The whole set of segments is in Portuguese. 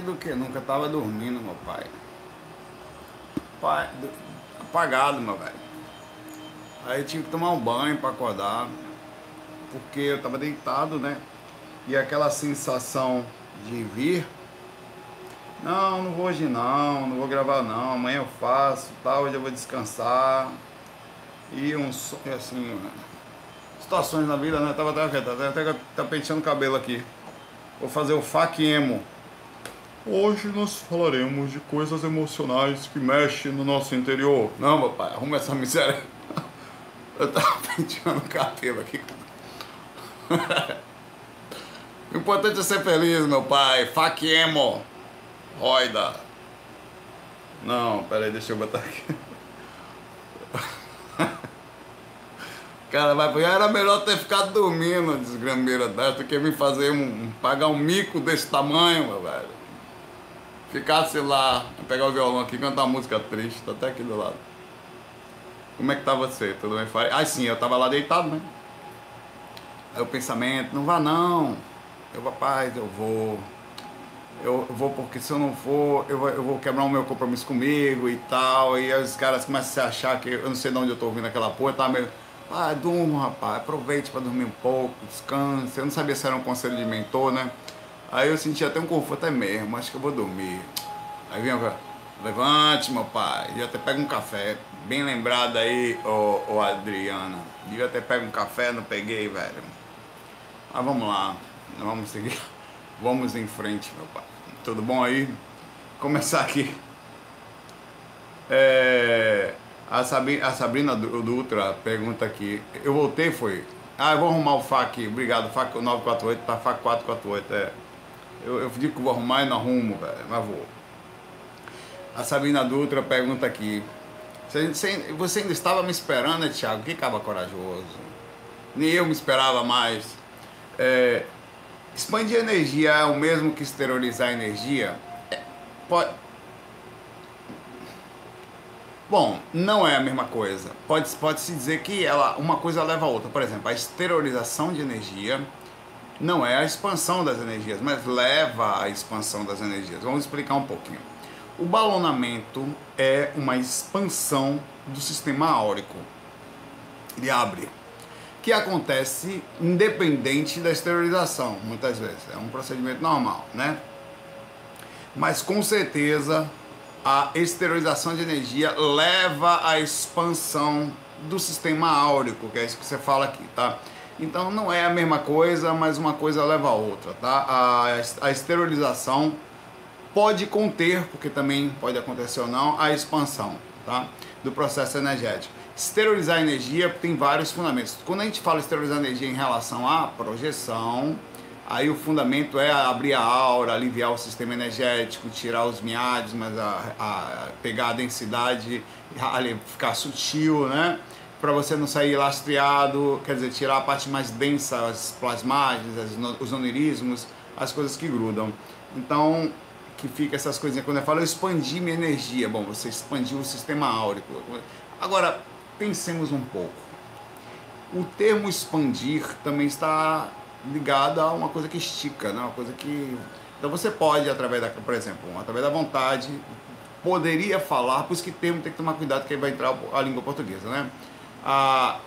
do que nunca tava dormindo, meu pai. pai apagado, meu velho. Aí eu tinha que tomar um banho para acordar, porque eu tava deitado, né? E aquela sensação de vir, não, não vou hoje não, não vou gravar não, amanhã eu faço, tal, hoje eu vou descansar. E um assim, situações na vida, né? Tava até, até, até, penteando o cabelo aqui. Vou fazer o fac emo. Hoje nós falaremos de coisas emocionais que mexem no nosso interior. Não, meu pai, arruma essa miséria. Eu tava penteando o cabelo aqui. o importante é ser feliz, meu pai. Fac emo. Roida. Não, peraí, deixa eu botar aqui. Cara, vai, era melhor ter ficado dormindo, desgrameira dessa, do que vir fazer um, pagar um mico desse tamanho, meu velho ficasse lá, pegar o violão aqui, cantar uma música triste, tô até aqui do lado. Como é que tá você? Tudo bem? Ah, sim, eu tava lá deitado, né? Aí o pensamento, não vá não. Eu, rapaz, eu vou. Eu vou porque se eu não for, eu vou, eu vou quebrar o meu compromisso comigo e tal. E aí os caras começam a achar que eu não sei de onde eu tô ouvindo aquela porra, tá meio. Ah, durma, rapaz, aproveite para dormir um pouco, descanse. Eu não sabia se era um conselho de mentor, né? Aí eu senti até um conforto, é mesmo, acho que eu vou dormir. Aí vem levante meu pai, devia até pega um café. Bem lembrado aí, ô, ô Adriana. Devia até pega um café, não peguei, velho. Mas vamos lá, vamos seguir. Vamos em frente, meu pai. Tudo bom aí? Começar aqui. É, a, Sabrina, a Sabrina Dutra pergunta aqui. Eu voltei, foi? Ah, eu vou arrumar o FAC, obrigado, FAC 948 para FAC 448. É. Eu, eu digo que vou arrumar e não arrumo, velho, mas vou. A Sabina Dutra pergunta aqui. Você, ainda estava me esperando, né, Thiago? Que caba corajoso. Nem eu me esperava mais. É, expandir energia é o mesmo que esterilizar energia? É, pode... Bom, não é a mesma coisa. Pode-se pode dizer que ela, uma coisa leva a outra. Por exemplo, a esterilização de energia não é a expansão das energias, mas leva à expansão das energias. Vamos explicar um pouquinho. O balonamento é uma expansão do sistema áurico. Ele abre. Que acontece independente da esterilização, muitas vezes. É um procedimento normal, né? Mas com certeza a esterilização de energia leva à expansão do sistema áurico, que é isso que você fala aqui, tá? Então não é a mesma coisa, mas uma coisa leva a outra, tá? A, a esterilização pode conter, porque também pode acontecer ou não, a expansão, tá? Do processo energético. Esterilizar energia tem vários fundamentos. Quando a gente fala esterilizar energia em relação à projeção, aí o fundamento é abrir a aura, aliviar o sistema energético, tirar os miasmas, a, a pegar a densidade, a, ficar sutil, né? Para você não sair lastreado, quer dizer, tirar a parte mais densa, as plasmagens, as, os onirismos, as coisas que grudam. Então, que fica essas coisinhas. Quando eu falo eu expandi minha energia, bom, você expandiu o sistema áurico. Agora, pensemos um pouco. O termo expandir também está ligado a uma coisa que estica, né? uma coisa que. Então você pode, através da, por exemplo, através da vontade, poderia falar, por isso que termo tem que tomar cuidado que aí vai entrar a língua portuguesa, né? A,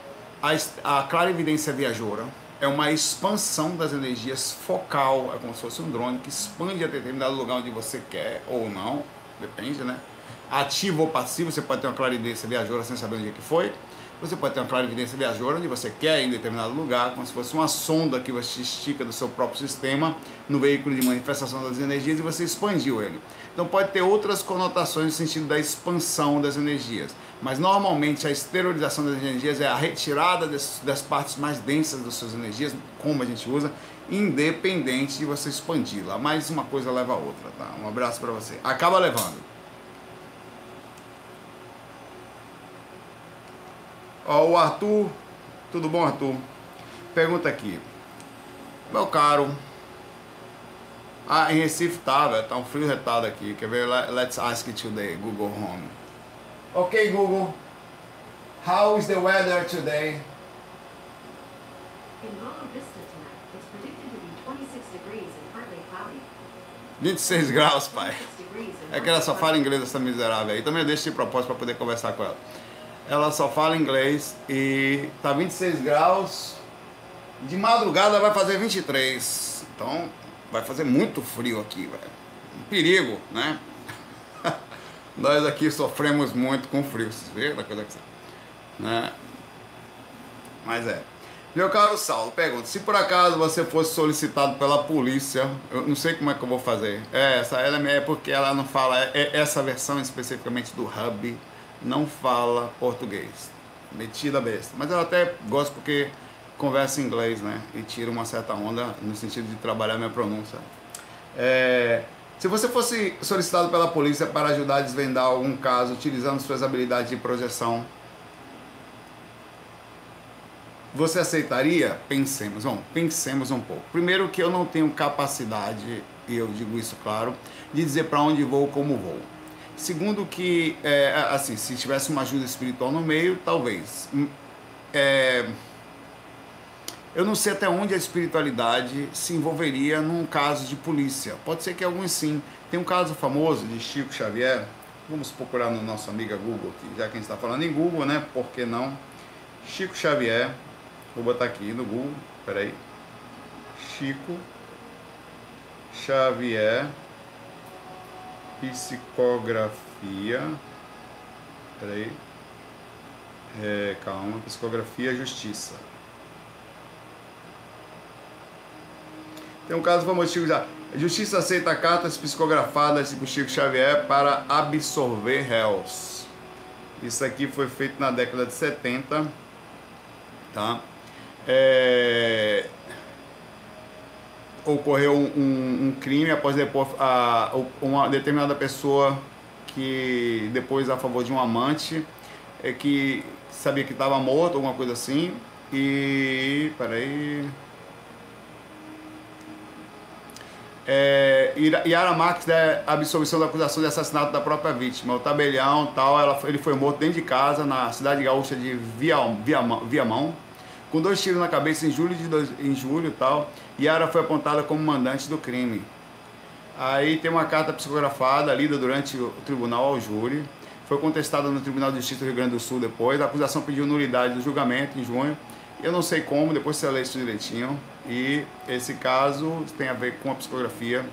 a, a clara evidência viajoura é uma expansão das energias focal, é como se fosse um drone que expande a determinado lugar onde você quer ou não, depende, né? Ativo ou passivo, você pode ter uma clarividência viajoura sem saber onde é que foi. Você pode ter uma clarividência viajoura onde você quer em determinado lugar, como se fosse uma sonda que você estica do seu próprio sistema no veículo de manifestação das energias e você expandiu ele. Então pode ter outras conotações no sentido da expansão das energias. Mas normalmente a esterilização das energias é a retirada das, das partes mais densas das suas energias, como a gente usa, independente de você expandi-la. Mas uma coisa leva a outra, tá? Um abraço para você. Acaba levando. Ó, o Arthur, tudo bom, Arthur? Pergunta aqui. Meu caro, ah, em Recife tá, velho, tá um frio retado aqui. Quer ver? Let's ask it today, Google Home. Ok, Google. How is the weather today? In Vista tonight, it's predicted to be 26 degrees and partly cloudy. 26 graus, pai. É que ela só fala inglês, essa miserável aí. Também eu deixo de propósito para poder conversar com ela. Ela só fala inglês e tá 26 graus. De madrugada vai fazer 23. Então vai fazer muito frio aqui, velho. Um perigo, né? Nós aqui sofremos muito com frio, vocês viram coisa que né? Mas é. Meu caro Saulo, pergunta: se por acaso você fosse solicitado pela polícia, eu não sei como é que eu vou fazer. É, essa ela é porque ela não fala, é, é, essa versão especificamente do Hub não fala português. Metida besta. Mas eu até gosto porque conversa inglês, né? E tira uma certa onda no sentido de trabalhar minha pronúncia. É, se você fosse solicitado pela polícia para ajudar a desvendar algum caso utilizando suas habilidades de projeção você aceitaria? Pensemos, vamos, pensemos um pouco. Primeiro que eu não tenho capacidade, e eu digo isso claro, de dizer para onde vou, como vou. Segundo que, é, assim, se tivesse uma ajuda espiritual no meio, talvez. Hum, é, eu não sei até onde a espiritualidade se envolveria num caso de polícia. Pode ser que alguns sim. Tem um caso famoso de Chico Xavier. Vamos procurar no nosso amiga Google aqui, já que a gente está falando em Google, né? Por que não? Chico Xavier, Vou botar aqui no Google, peraí. Chico Xavier Psicografia. Peraí. É, calma, Psicografia Justiça. Tem um caso famoso, Chico já. Justiça aceita cartas psicografadas por Chico Xavier para absorver réus. Isso aqui foi feito na década de 70, tá? é, ocorreu um, um, crime após depois a, uma determinada pessoa que depois a favor de um amante é, que sabia que estava morto, alguma coisa assim, e peraí. É, Yara Marques é absolvição da acusação de assassinato da própria vítima. O tabelião tal, ela, ele foi morto dentro de casa na cidade gaúcha de Viamão, Viamão com dois tiros na cabeça em julho de dois, em julho tal. Yara foi apontada como mandante do crime. Aí tem uma carta psicografada lida durante o tribunal ao júri. Foi contestada no Tribunal de Justiça do Rio Grande do Sul depois. A acusação pediu nulidade do julgamento em junho. Eu não sei como, depois você lê isso direitinho. E esse caso tem a ver com a psicografia.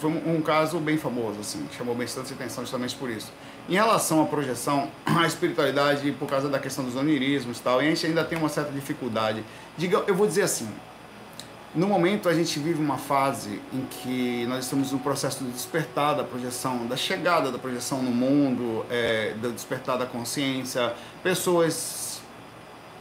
Foi um, caso bem famoso, assim, chamou bastante atenção justamente por isso. Em relação à projeção, a espiritualidade, por causa da questão dos onirismos e tal, e a gente ainda tem uma certa dificuldade. Diga, eu vou dizer assim, no momento a gente vive uma fase em que nós estamos no processo de despertar da projeção, da chegada da projeção no mundo, é, do despertar da consciência. Pessoas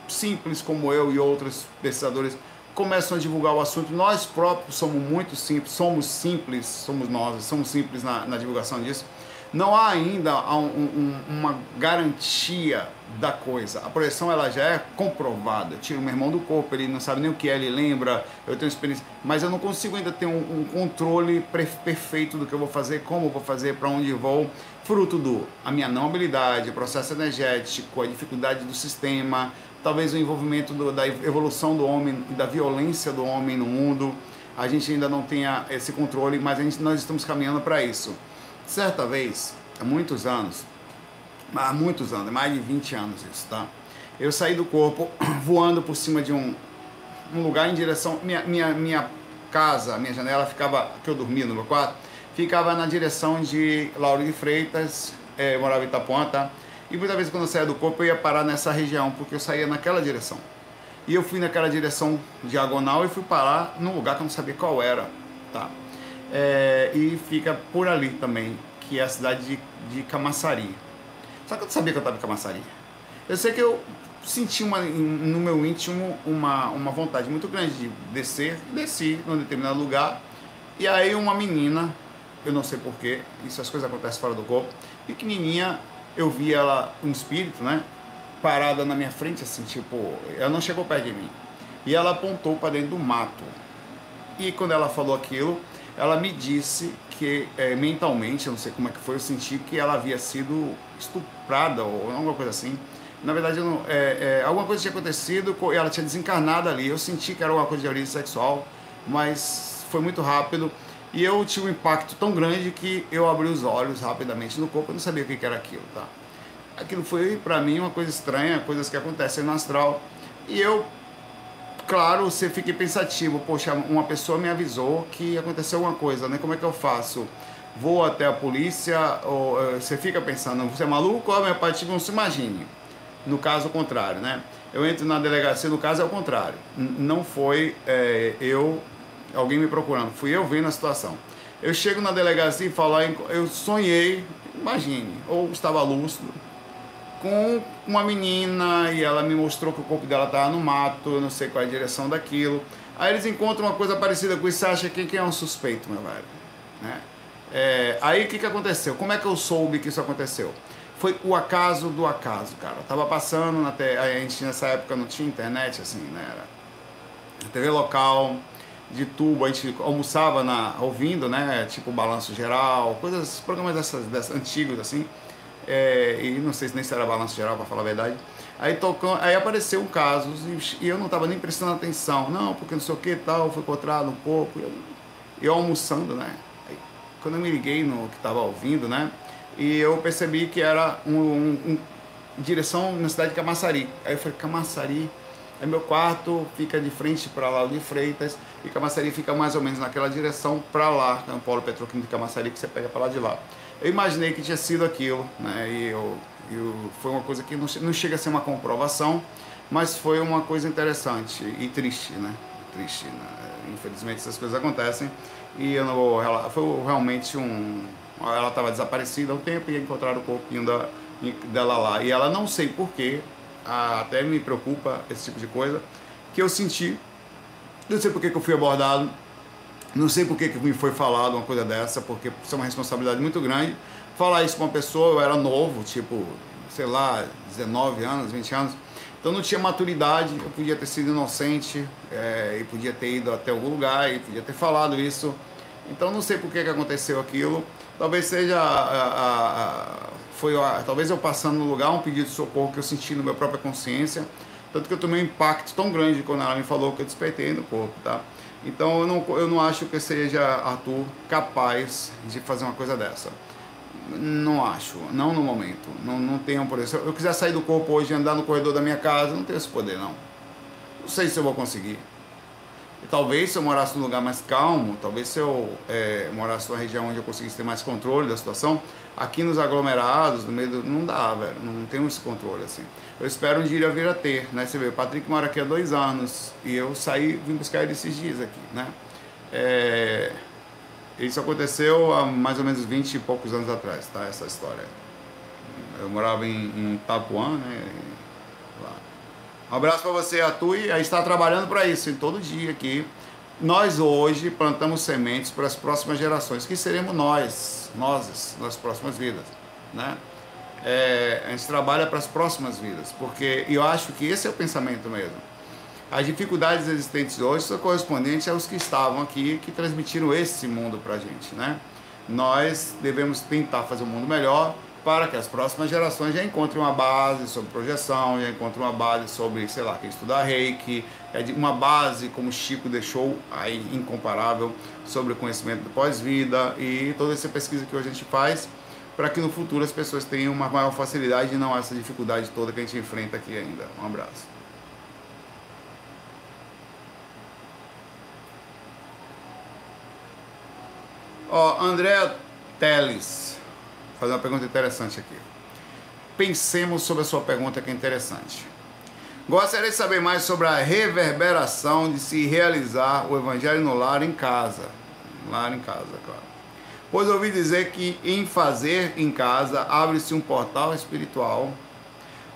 simples como eu e outros pesquisadores começam a divulgar o assunto. Nós próprios somos muito simples, somos simples, somos nós, somos simples na, na divulgação disso não há ainda um, um, uma garantia da coisa. A projeção ela já é comprovada. Eu tiro meu irmão do corpo, ele não sabe nem o que é, ele lembra, eu tenho experiência, mas eu não consigo ainda ter um, um controle perfeito do que eu vou fazer, como eu vou fazer, para onde vou, fruto do a minha não habilidade, processo energético, a dificuldade do sistema, talvez o envolvimento do, da evolução do homem e da violência do homem no mundo. A gente ainda não tenha esse controle, mas gente, nós estamos caminhando para isso. Certa vez, há muitos anos, há muitos anos, mais de 20 anos isso, tá? Eu saí do corpo voando por cima de um, um lugar em direção. Minha, minha, minha casa, minha janela ficava, que eu dormia no meu quarto, ficava na direção de Lauro de Freitas, é, morava em Itapuã, tá? E muitas vezes quando eu saía do corpo eu ia parar nessa região, porque eu saía naquela direção. E eu fui naquela direção diagonal e fui parar num lugar que eu não sabia qual era, tá? é, e fica por ali também, que é a cidade de, de Camaçari. Só que eu não sabia que eu estava em Camaçari. Eu sei que eu senti uma, no meu íntimo uma, uma vontade muito grande de descer, desci num determinado lugar, e aí uma menina, eu não sei porquê, isso as coisas acontecem fora do corpo, pequenininha, eu vi ela, um espírito, né, parada na minha frente, assim, tipo, ela não chegou perto de mim, e ela apontou para dentro do mato. E quando ela falou aquilo, ela me disse que é, mentalmente, eu não sei como é que foi, eu senti que ela havia sido estuprada ou alguma coisa assim. Na verdade, não, é, é, alguma coisa tinha acontecido, ela tinha desencarnado ali. Eu senti que era alguma coisa de origem sexual, mas foi muito rápido. E eu tive um impacto tão grande que eu abri os olhos rapidamente no corpo, eu não sabia o que era aquilo, tá? Aquilo foi para mim uma coisa estranha, coisas que acontecem no astral. E eu, claro, você fica pensativo, poxa, uma pessoa me avisou que aconteceu alguma coisa, né? Como é que eu faço? Vou até a polícia, ou eh, você fica pensando, você é maluco ou meu pai, tipo, não se imagine. No caso contrário, né? Eu entro na delegacia, no caso é o contrário. Não foi é, eu, alguém me procurando, fui eu vendo a situação. Eu chego na delegacia e falo, ah, eu sonhei, imagine, ou estava lúcido, com uma menina e ela me mostrou que o corpo dela estava no mato, eu não sei qual é a direção daquilo. Aí eles encontram uma coisa parecida com isso, acha que quem é um suspeito, meu velho? Né? É, aí o que, que aconteceu? Como é que eu soube que isso aconteceu? Foi o acaso do acaso, cara. Eu tava passando na te... a gente nessa época não tinha internet, assim, né? Era TV local, de tubo, a gente almoçava na, ouvindo, né? Tipo Balanço Geral, coisas, programas dessas, dessas antigos, assim. É, e não sei se nem se era Balanço Geral, para falar a verdade. Aí, tocou, aí apareceu um caso e, eu não tava nem prestando atenção. Não, porque não sei o que tal, foi encontrado um pouco. Eu, eu almoçando, né? Aí, quando eu me liguei no que tava ouvindo, né? E eu percebi que era um, um, um direção na cidade de Camaçari. Aí eu falei, Camaçari, é meu quarto, fica de frente para lá de Freitas, e Camaçari fica mais ou menos naquela direção para lá, é um polo petroquímico de Camaçari que você pega para lá de lá. Eu imaginei que tinha sido aquilo, né? E eu, eu, foi uma coisa que não, não chega a ser uma comprovação, mas foi uma coisa interessante e triste, né? Triste, né? Infelizmente essas coisas acontecem e eu não vou, foi realmente um ela estava desaparecida há um tempo e encontraram o corpinho da, dela lá. E ela não sei porquê, até me preocupa esse tipo de coisa, que eu senti, não sei por que eu fui abordado, não sei por que me foi falado uma coisa dessa, porque isso é uma responsabilidade muito grande. Falar isso com uma pessoa, eu era novo, tipo, sei lá, 19 anos, 20 anos, então não tinha maturidade, eu podia ter sido inocente, é, e podia ter ido até algum lugar, e podia ter falado isso. Então não sei por que, que aconteceu aquilo. Talvez seja a, a, a, foi talvez eu passando no lugar um pedido de socorro que eu senti na minha própria consciência, tanto que eu tomei um impacto tão grande quando ela me falou que eu despertei no corpo, tá? Então eu não, eu não acho que seja Arthur capaz de fazer uma coisa dessa. Não acho, não no momento. Não, não tenho por isso. Se eu quiser sair do corpo hoje e andar no corredor da minha casa, não tenho esse poder não. Não sei se eu vou conseguir. E talvez se eu morasse num lugar mais calmo, talvez se eu é, morasse numa região onde eu conseguisse ter mais controle da situação, aqui nos aglomerados, no meio do, não dá, velho, não tem esse controle assim. Eu espero um dia vir a ter, né? Você vê, o Patrick mora aqui há dois anos e eu saí, vim buscar ele esses dias aqui, né? É, isso aconteceu há mais ou menos 20 e poucos anos atrás, tá? Essa história. Eu morava em, em Itapuã, né? Um abraço para você, Atui. A gente está trabalhando para isso em todo dia aqui. Nós hoje plantamos sementes para as próximas gerações, que seremos nós, nós, nas próximas vidas, né? É, a gente trabalha para as próximas vidas, porque eu acho que esse é o pensamento mesmo. As dificuldades existentes hoje são correspondentes aos que estavam aqui, que transmitiram esse mundo para a gente, né? Nós devemos tentar fazer um mundo melhor, para que as próximas gerações já encontrem uma base sobre projeção, já encontrem uma base sobre, sei lá, quem estudar reiki, é uma base, como Chico deixou aí incomparável, sobre o conhecimento do pós-vida e toda essa pesquisa que hoje a gente faz, para que no futuro as pessoas tenham uma maior facilidade e não essa dificuldade toda que a gente enfrenta aqui ainda. Um abraço. Ó, André Teles fazer uma pergunta interessante aqui. Pensemos sobre a sua pergunta que é interessante. Gostaria de saber mais sobre a reverberação de se realizar o evangelho no lar em casa. Lar em casa, claro. Pois ouvi dizer que em fazer em casa abre-se um portal espiritual,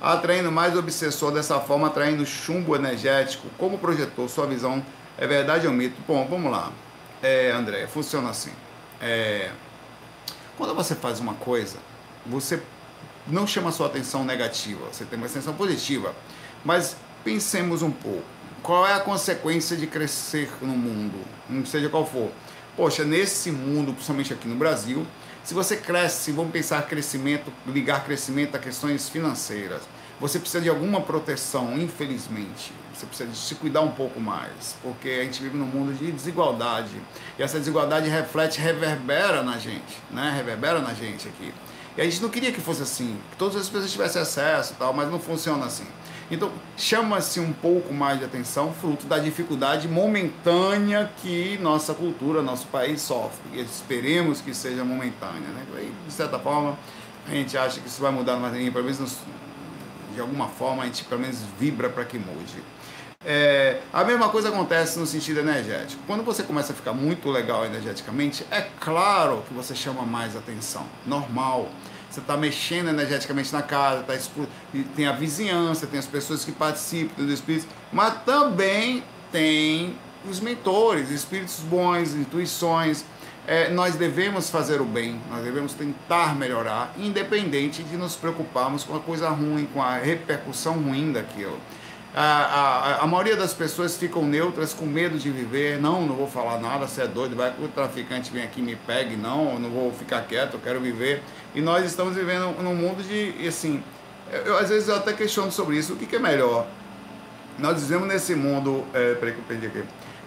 atraindo mais obsessor dessa forma, atraindo chumbo energético. Como projetou sua visão? É verdade ou mito? Bom, vamos lá. É, André, funciona assim. É, quando você faz uma coisa, você não chama sua atenção negativa, você tem uma atenção positiva. Mas pensemos um pouco. Qual é a consequência de crescer no mundo, não seja qual for? Poxa, nesse mundo, principalmente aqui no Brasil, se você cresce, vamos pensar crescimento, ligar crescimento a questões financeiras. você precisa de alguma proteção, infelizmente. Você precisa se cuidar um pouco mais, porque a gente vive num mundo de desigualdade. E essa desigualdade reflete, reverbera na gente, né? Reverbera na gente aqui. E a gente não queria que fosse assim, que todas as pessoas tivessem acesso e tal, mas não funciona assim. Então, chama-se um pouco mais de atenção, fruto da dificuldade momentânea que nossa cultura, nosso país sofre. E esperemos que seja momentânea. Né? E, de certa forma, a gente acha que isso vai mudar ninguém, pelo menos de alguma forma a gente pelo menos vibra para que mude. É, a mesma coisa acontece no sentido energético. Quando você começa a ficar muito legal energeticamente, é claro que você chama mais atenção. Normal você está mexendo energeticamente na casa, tá tem a vizinhança, tem as pessoas que participam dos espíritos, mas também tem os mentores, espíritos bons, intuições. É, nós devemos fazer o bem, nós devemos tentar melhorar, independente de nos preocuparmos com a coisa ruim, com a repercussão ruim daquilo a, a, a, maioria das pessoas ficam neutras com medo de viver. Não, não vou falar nada, você é doido, vai que o traficante vem aqui e me pegue. Não, não vou ficar quieto, eu quero viver. E nós estamos vivendo num mundo de, assim, eu, às vezes eu até questiono sobre isso. O que, que é melhor? Nós vivemos nesse mundo, é, peraí que eu perdi aqui,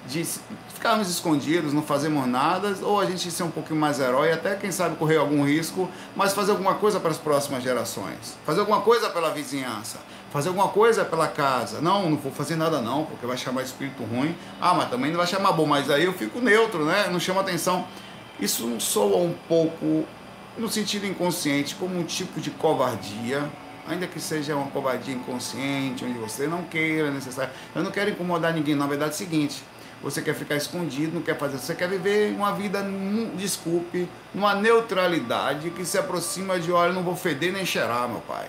de ficarmos escondidos, não fazemos nada, ou a gente ser um pouquinho mais herói, até quem sabe correr algum risco, mas fazer alguma coisa para as próximas gerações, fazer alguma coisa pela vizinhança, fazer alguma coisa pela casa. Não, não vou fazer nada não, porque vai chamar espírito ruim. Ah, mas também não vai chamar bom, mas aí eu fico neutro, né? Não chama atenção. Isso soa um pouco, no sentido inconsciente, como um tipo de covardia, ainda que seja uma covardia inconsciente, onde você não queira necessário. Eu não quero incomodar ninguém, na verdade é o seguinte, você quer ficar escondido, não quer fazer, você quer viver uma vida, desculpe, numa neutralidade que se aproxima de, olha, não vou feder nem cheirar, meu pai.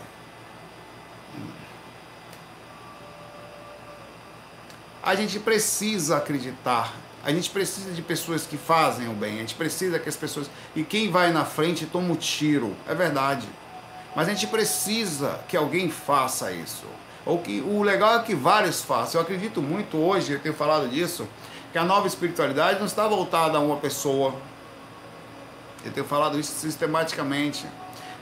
A gente precisa acreditar. A gente precisa de pessoas que fazem o bem. A gente precisa que as pessoas. E quem vai na frente toma o tiro. É verdade. Mas a gente precisa que alguém faça isso. Ou que o legal é que vários façam. Eu acredito muito hoje, eu tenho falado disso, que a nova espiritualidade não está voltada a uma pessoa. Eu tenho falado isso sistematicamente.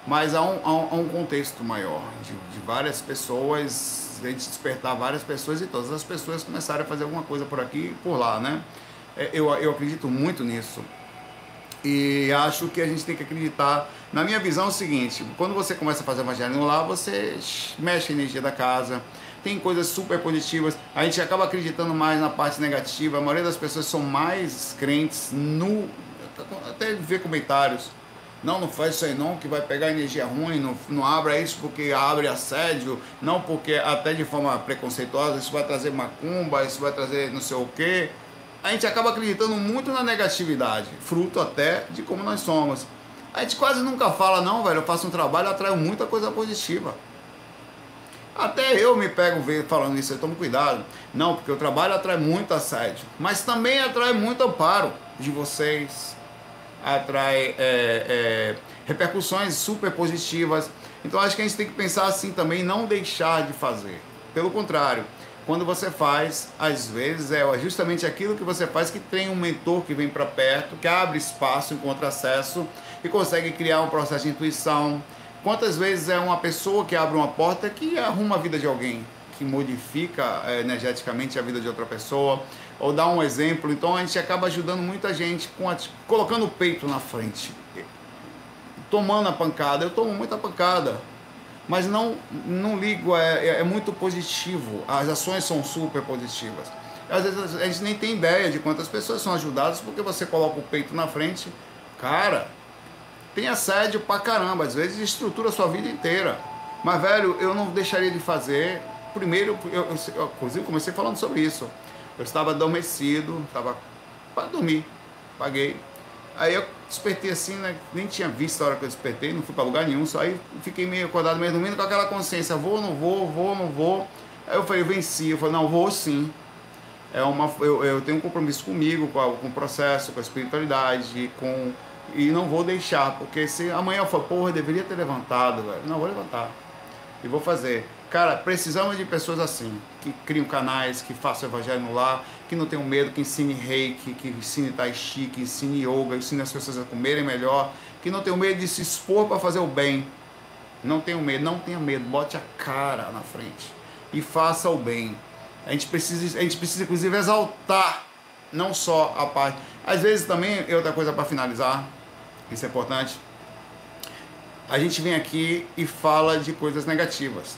Mas há um, há um contexto maior, de, de várias pessoas a gente despertar várias pessoas e todas as pessoas começarem a fazer alguma coisa por aqui e por lá, né? É, eu, eu acredito muito nisso. E acho que a gente tem que acreditar. Na minha visão é o seguinte: quando você começa a fazer evangelho lá, você mexe a energia da casa, tem coisas super positivas. A gente acaba acreditando mais na parte negativa. A maioria das pessoas são mais crentes no. Até ver comentários não, não faz isso aí não, que vai pegar energia ruim, não, não abra isso porque abre assédio, não porque até de forma preconceituosa, isso vai trazer macumba, isso vai trazer não sei o quê. A gente acaba acreditando muito na negatividade, fruto até de como nós somos. A gente quase nunca fala, não, velho, eu faço um trabalho atraio muita coisa positiva. Até eu me pego falando isso, eu tomo cuidado. Não, porque o trabalho atrai muito assédio, mas também atrai muito amparo de vocês, atrai é, é, repercussões super positivas. Então acho que a gente tem que pensar assim também, não deixar de fazer. Pelo contrário, quando você faz, às vezes é justamente aquilo que você faz que tem um mentor que vem para perto, que abre espaço, encontra acesso e consegue criar um processo de intuição. Quantas vezes é uma pessoa que abre uma porta que arruma a vida de alguém, que modifica é, energeticamente a vida de outra pessoa? Ou dar um exemplo. Então a gente acaba ajudando muita gente com a, colocando o peito na frente, tomando a pancada. Eu tomo muita pancada, mas não, não ligo, é, é, é muito positivo. As ações são super positivas. Às vezes a gente nem tem ideia de quantas pessoas são ajudadas porque você coloca o peito na frente. Cara, tem assédio pra caramba, às vezes estrutura a sua vida inteira. Mas, velho, eu não deixaria de fazer. Primeiro, eu, eu, eu inclusive comecei falando sobre isso. Eu estava adormecido, estava para dormir, paguei. Aí eu despertei assim, né? nem tinha visto a hora que eu despertei, não fui para lugar nenhum, só aí fiquei meio acordado, meio dormindo com aquela consciência, vou, não vou, vou, não vou. Aí eu falei, eu venci, eu falei, não, vou sim. É uma, eu, eu tenho um compromisso comigo, com, a, com o processo, com a espiritualidade, com e não vou deixar, porque se amanhã eu for, porra, eu deveria ter levantado, velho. Não, vou levantar. E vou fazer. Cara, precisamos de pessoas assim, que criam canais, que façam evangelho no lar, que não tenham medo, que ensine reiki, que ensine tai chi, que ensine yoga, ensine as pessoas a comerem melhor, que não tenham medo de se expor para fazer o bem. Não tenha medo, não tenha medo, bote a cara na frente e faça o bem. A gente precisa, a gente precisa inclusive exaltar não só a parte. Às vezes também, outra coisa para finalizar, isso é importante. A gente vem aqui e fala de coisas negativas.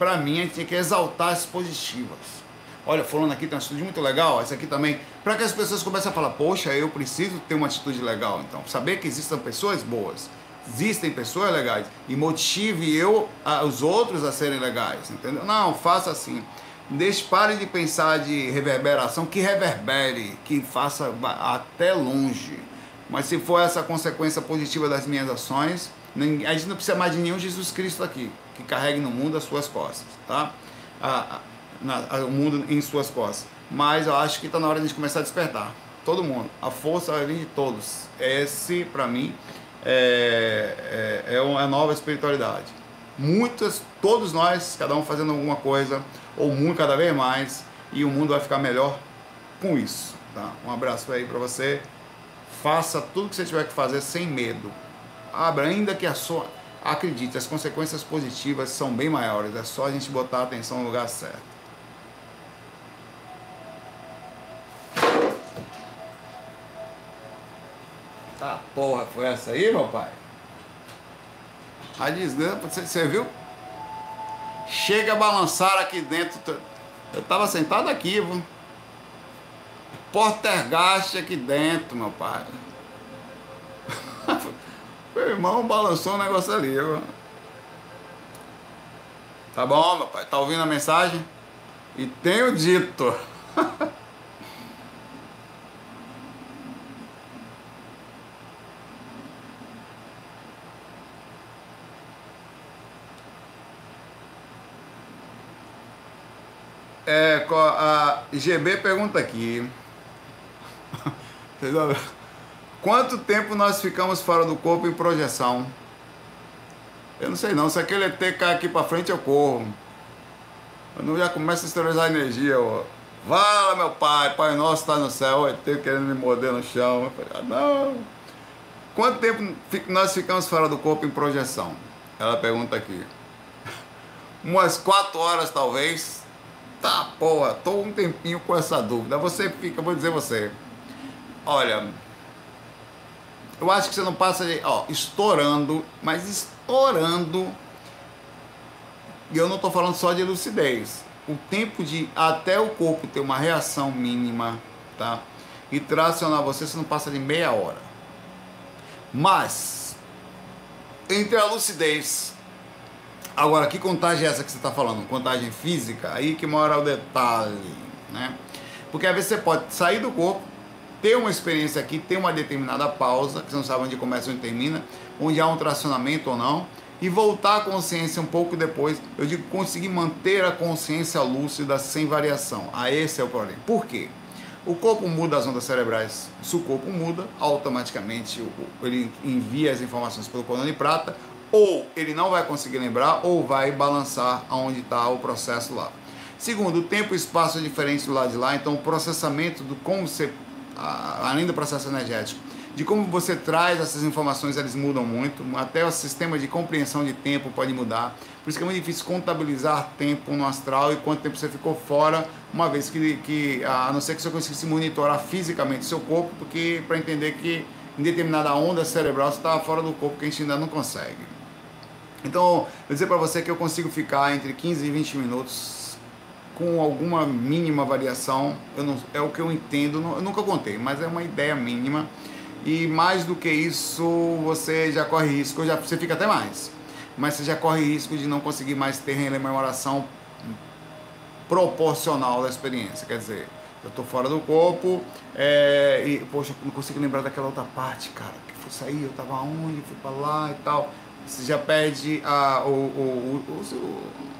Para mim, a gente tem que exaltar as positivas. Olha, falando aqui tem uma atitude muito legal, essa aqui também. Para que as pessoas comecem a falar, poxa, eu preciso ter uma atitude legal. Então, saber que existem pessoas boas, existem pessoas legais e motive eu, os outros a serem legais, entendeu? Não, faça assim. Deixe, pare de pensar de reverberação, que reverbere, que faça até longe. Mas se for essa consequência positiva das minhas ações, a gente não precisa mais de nenhum Jesus Cristo aqui, que carregue no mundo as suas costas, tá? A, a, o mundo em suas costas. Mas eu acho que está na hora de a gente começar a despertar. Todo mundo. A força vir de todos. Esse, para mim, é, é, é uma nova espiritualidade. Muitas, todos nós, cada um fazendo alguma coisa, ou muito cada vez mais, e o mundo vai ficar melhor com isso. Tá? Um abraço aí para você. Faça tudo que você tiver que fazer sem medo. Abra, ainda que a sua. Acredite, as consequências positivas são bem maiores. É só a gente botar a atenção no lugar certo. Tá porra, foi essa aí, meu pai? A desgraça, você, viu? Chega a balançar aqui dentro. Eu tava sentado aqui, viu? Portergaste aqui dentro, meu pai. Meu irmão balançou um negócio ali, viu? Tá bom, meu pai? Tá ouvindo a mensagem? E tenho dito. É, a GB pergunta aqui. Quanto tempo nós ficamos fora do corpo em projeção? Eu não sei não, se aquele ET cai aqui pra frente eu corro. Eu não já começo a esterilizar a energia, ó. Fala meu pai, pai nosso está no céu, o ET querendo me morder no chão. Eu falei, ah, não. Quanto tempo nós ficamos fora do corpo em projeção? Ela pergunta aqui. Umas quatro horas talvez. Tá, porra, tô um tempinho com essa dúvida. Você fica, vou dizer você. Olha, eu acho que você não passa de, ó, estourando, mas estourando. E eu não tô falando só de lucidez. O tempo de até o corpo ter uma reação mínima, tá? E tracionar você, você não passa de meia hora. Mas, entre a lucidez Agora, que contagem é essa que você está falando? Contagem física? Aí que mora o detalhe, né? Porque às vezes você pode sair do corpo, ter uma experiência aqui, ter uma determinada pausa, que você não sabe onde começa ou onde termina, onde há um tracionamento ou não, e voltar à consciência um pouco depois, eu digo conseguir manter a consciência lúcida sem variação. Ah, esse é o problema. Por quê? O corpo muda as ondas cerebrais. Se o corpo muda, automaticamente ele envia as informações pelo cordão de prata, ou ele não vai conseguir lembrar, ou vai balançar aonde está o processo lá. Segundo, o tempo e espaço é diferente do lado de lá, então o processamento do como você, além do processo energético, de como você traz essas informações, eles mudam muito, até o sistema de compreensão de tempo pode mudar, por isso que é muito difícil contabilizar tempo no astral e quanto tempo você ficou fora, uma vez que, que a não ser que você conseguisse monitorar fisicamente seu corpo, porque para entender que em determinada onda cerebral você estava fora do corpo, que a gente ainda não consegue. Então, vou dizer para você que eu consigo ficar entre 15 e 20 minutos com alguma mínima variação. Eu não, é o que eu entendo, eu nunca contei, mas é uma ideia mínima. E mais do que isso, você já corre risco, já, você fica até mais. Mas você já corre risco de não conseguir mais ter rememoração proporcional da experiência. Quer dizer, eu estou fora do corpo é, e, poxa, não consigo lembrar daquela outra parte, cara. Que foi sair, eu estava onde, fui para lá e tal você já perde a, o, o, o, a,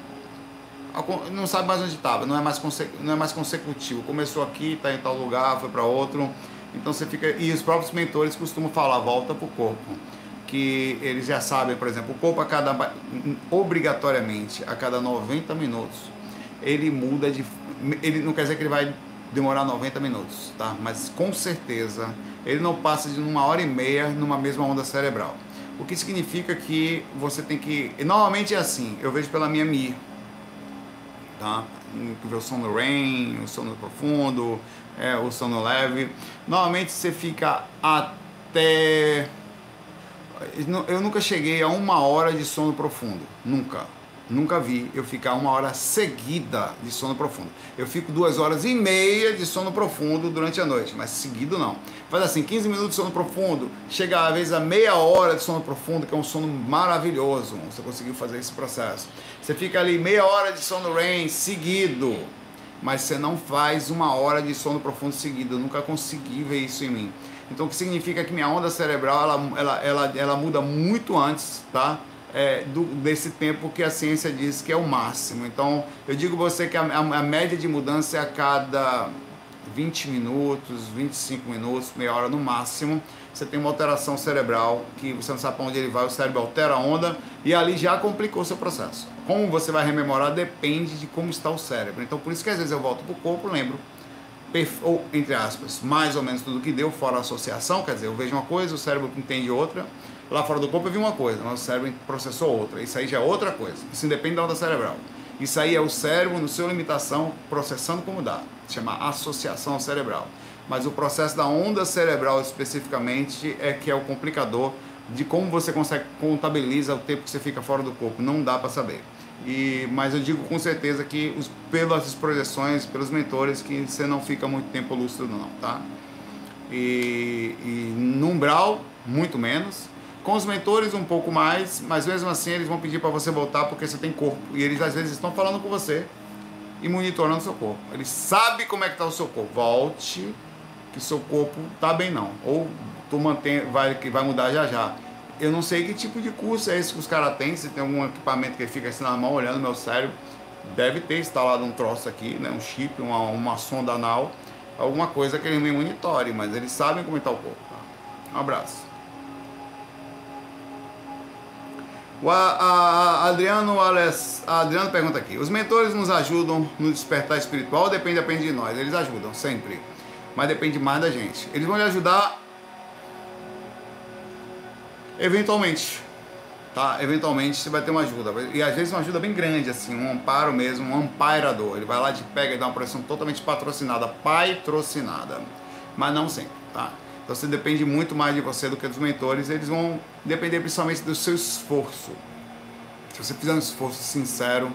não sabe mais onde estava, não, é mais não é mais consecutivo. Começou aqui, está em tal lugar, foi para outro. Então você fica. E os próprios mentores costumam falar, volta para o corpo. Que eles já sabem, por exemplo, o corpo a cada. obrigatoriamente, a cada 90 minutos, ele muda de. Ele não quer dizer que ele vai demorar 90 minutos, tá? Mas com certeza ele não passa de uma hora e meia numa mesma onda cerebral. O que significa que você tem que. Normalmente é assim, eu vejo pela minha MI. Tá? O sono REM, o sono profundo, é, o sono leve. Normalmente você fica até. Eu nunca cheguei a uma hora de sono profundo. Nunca Nunca vi eu ficar uma hora seguida de sono profundo. Eu fico duas horas e meia de sono profundo durante a noite, mas seguido não. Faz assim, 15 minutos de sono profundo, chega às vezes a meia hora de sono profundo, que é um sono maravilhoso. Você conseguiu fazer esse processo. Você fica ali meia hora de sono REM seguido, mas você não faz uma hora de sono profundo seguido. Eu nunca consegui ver isso em mim. Então, o que significa que minha onda cerebral ela, ela, ela, ela muda muito antes, tá? É, do, desse tempo que a ciência diz que é o máximo. Então, eu digo você que a, a, média de mudança é a cada 20 minutos, 25 minutos, meia hora no máximo. Você tem uma alteração cerebral que você não sabe para onde ele vai, o cérebro altera a onda e ali já complicou seu processo. Como você vai rememorar depende de como está o cérebro. Então, por isso que às vezes eu volto para o corpo, lembro ou entre aspas, mais ou menos tudo que deu, fora a associação, quer dizer, eu vejo uma coisa, o cérebro entende outra, lá fora do corpo eu vi uma coisa, mas o cérebro processou outra. Isso aí já é outra coisa. Isso independe da onda cerebral. Isso aí é o cérebro, no seu limitação, processando como dá. Chama associação cerebral. Mas o processo da onda cerebral especificamente é que é o complicador de como você consegue contabiliza o tempo que você fica fora do corpo. Não dá para saber. E, mas eu digo com certeza que os, pelas projeções, pelos mentores, que você não fica muito tempo lúcido não, tá? E, e no umbral, muito menos. Com os mentores um pouco mais, mas mesmo assim eles vão pedir para você voltar porque você tem corpo. E eles às vezes estão falando com você e monitorando seu corpo. Eles sabem como é que está o seu corpo. Volte, que seu corpo tá bem não. Ou tu mantém, vai, que vai mudar já já. Eu não sei que tipo de curso é esse que os caras têm, se tem algum equipamento que fica assim na mão olhando meu cérebro. Deve ter instalado um troço aqui, né? um chip, uma, uma sonda anal, alguma coisa que eles me monitorem, mas eles sabem como está o corpo. Tá? Um abraço. O a, a, Adriano, Ales, Adriano pergunta aqui: os mentores nos ajudam no despertar espiritual depende apenas de nós? Eles ajudam, sempre. Mas depende mais da gente. Eles vão lhe ajudar eventualmente. Tá? Eventualmente você vai ter uma ajuda. E às vezes uma ajuda bem grande, assim, um amparo mesmo, um amparador. Ele vai lá, te pega e dá uma pressão totalmente patrocinada, patrocinada. Mas não sempre, tá? Então você depende muito mais de você do que dos mentores. Eles vão depender principalmente do seu esforço. Se você fizer um esforço sincero,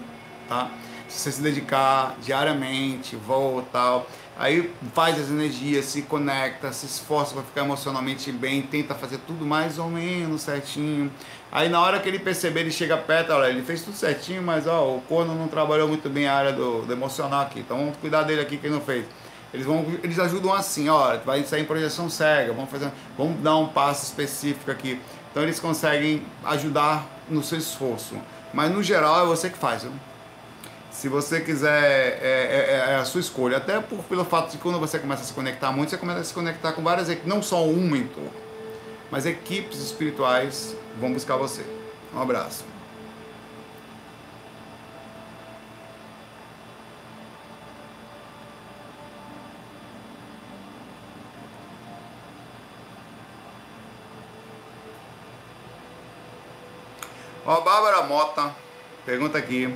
tá? Se você se dedicar diariamente, volta tal, aí faz as energias, se conecta, se esforça para ficar emocionalmente bem, tenta fazer tudo mais ou menos certinho. Aí na hora que ele perceber, ele chega perto, olha, ele fez tudo certinho, mas ó, o corno não trabalhou muito bem a área do, do emocional aqui. Então vamos cuidar dele aqui que ele não fez. Eles, vão, eles ajudam assim, ó, vai sair em projeção cega, vamos, fazer, vamos dar um passo específico aqui. Então eles conseguem ajudar no seu esforço. Mas no geral é você que faz. Viu? Se você quiser, é, é, é, a sua escolha. Até por, pelo fato de quando você começa a se conectar muito, você começa a se conectar com várias equipes, não só um mentor, mas equipes espirituais vão buscar você. Um abraço. Ó, Bárbara Mota pergunta aqui.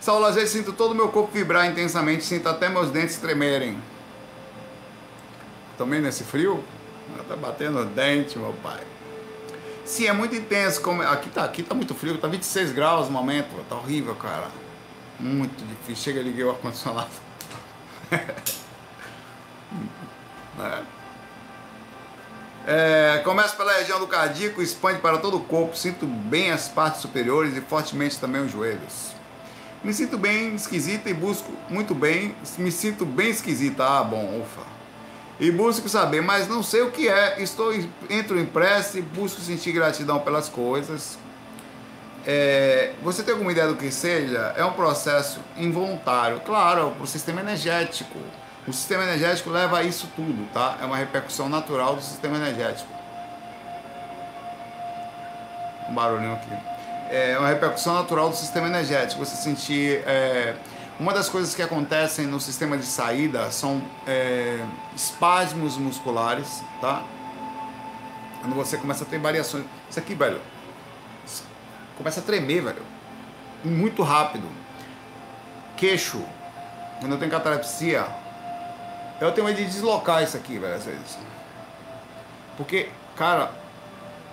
Saulo, às vezes sinto todo o meu corpo vibrar intensamente, sinto até meus dentes tremerem. Também nesse frio? Tá batendo dente, meu pai. Sim, é muito intenso. Como... Aqui, tá, aqui tá muito frio, tá 26 graus no momento. Tá horrível, cara. Muito difícil. Chega, liguei o ar-condicionado. é. É, começa pela região do cardíaco, expande para todo o corpo, sinto bem as partes superiores e fortemente também os joelhos. Me sinto bem esquisita e busco muito bem, me sinto bem esquisita, ah bom, ufa. E busco saber, mas não sei o que é, estou entro em prece, busco sentir gratidão pelas coisas. É, você tem alguma ideia do que seja? É um processo involuntário, claro, o sistema energético o sistema energético leva a isso tudo, tá? É uma repercussão natural do sistema energético. Um barulhinho aqui. É uma repercussão natural do sistema energético. Você sentir. É... Uma das coisas que acontecem no sistema de saída são é... espasmos musculares, tá? Quando você começa a ter variações. Isso aqui, velho. Começa a tremer, velho. Muito rápido. Queixo. Quando eu tenho catalepsia, eu tenho medo de deslocar isso aqui, velho, às vezes. Porque, cara,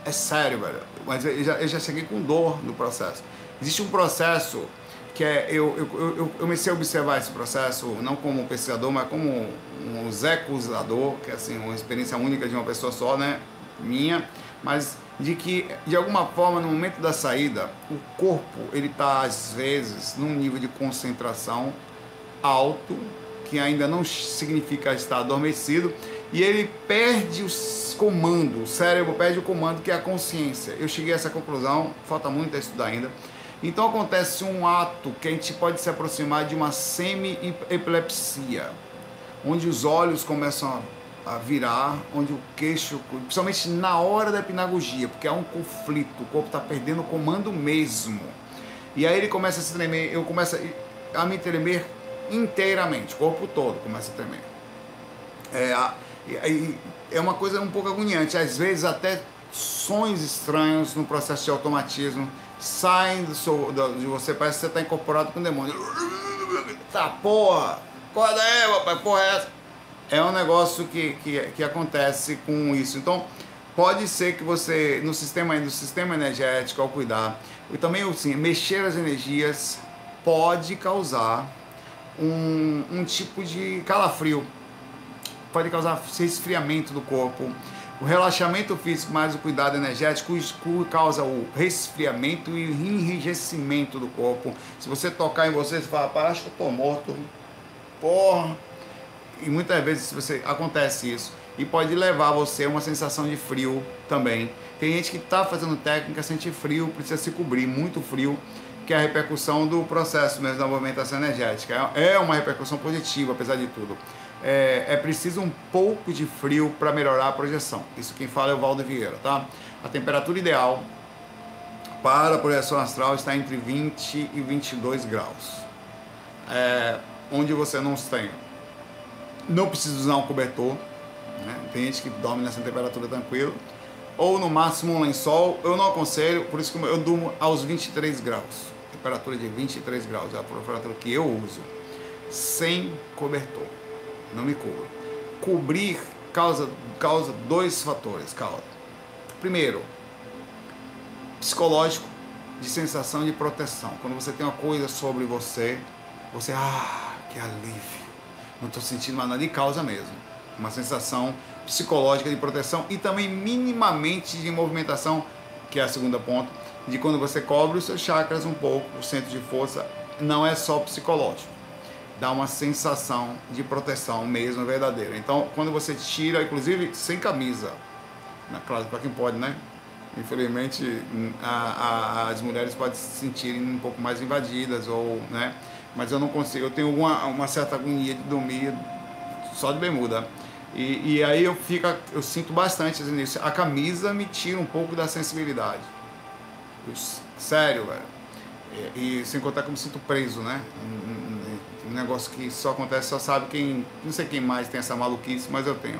é sério, velho. Mas eu já, eu já cheguei com dor no processo. Existe um processo que é. Eu, eu, eu, eu comecei a observar esse processo, não como pesquisador, mas como um zecusador, que é assim, uma experiência única de uma pessoa só, né? Minha. Mas de que, de alguma forma, no momento da saída, o corpo, ele está, às vezes, num nível de concentração alto, que ainda não significa estar adormecido, e ele perde o comando, o cérebro perde o comando que é a consciência. Eu cheguei a essa conclusão, falta muito a estudar ainda. Então acontece um ato que a gente pode se aproximar de uma semi-epilepsia, onde os olhos começam a virar, onde o queixo, principalmente na hora da epinagogia, porque há um conflito, o corpo está perdendo o comando mesmo. E aí ele começa a se tremer, eu começo a me tremer inteiramente, o corpo todo começa a tremer. É, é uma coisa um pouco agoniante, às vezes até sonhos estranhos no processo de automatismo saem do seu, de você, parece que você está incorporado com o demônio. Tá, porra! Acorda aí, rapaz, porra é essa? É um negócio que, que, que acontece com isso. Então, pode ser que você, no sistema, no sistema energético, ao cuidar, e também assim, mexer as energias pode causar um, um tipo de calafrio, pode causar resfriamento do corpo. O relaxamento físico mais o cuidado energético causa o resfriamento e enrijecimento do corpo. Se você tocar em você, você fala, acho que eu tô morto. Porra! E muitas vezes você acontece isso e pode levar você a uma sensação de frio também. Tem gente que está fazendo técnica, sente frio, precisa se cobrir, muito frio que é a repercussão do processo mesmo da movimentação energética. É uma repercussão positiva, apesar de tudo. É, é preciso um pouco de frio para melhorar a projeção. Isso quem fala é o Valdo Vieira, tá? A temperatura ideal para a projeção astral está entre 20 e 22 graus. É, onde você não tem, não precisa usar um cobertor, né? tem gente que dorme nessa temperatura tranquilo, ou no máximo um lençol, eu não aconselho, por isso que eu durmo aos 23 graus temperatura de 23 graus, é a temperatura que eu uso, sem cobertor. Não me cubro. Cobrir causa, causa dois fatores. Causa. Primeiro, psicológico, de sensação de proteção. Quando você tem uma coisa sobre você, você, ah, que alívio. Não estou sentindo mais nada, e causa mesmo. Uma sensação psicológica de proteção e também minimamente de movimentação, que é a segunda ponta, de quando você cobre os seus chakras um pouco, o centro de força, não é só psicológico. Dá uma sensação de proteção mesmo verdadeira. Então, quando você tira, inclusive sem camisa, né, claro, para quem pode, né? Infelizmente, a, a, as mulheres podem se sentirem um pouco mais invadidas, ou, né? Mas eu não consigo, eu tenho uma, uma certa agonia de dormir só de bermuda. E, e aí eu, fico, eu sinto bastante nisso. A camisa me tira um pouco da sensibilidade. Sério, velho. E, e, sem contar que eu me sinto preso, né? Um, um, negócio que só acontece, só sabe quem. Não sei quem mais tem essa maluquice, mas eu tenho.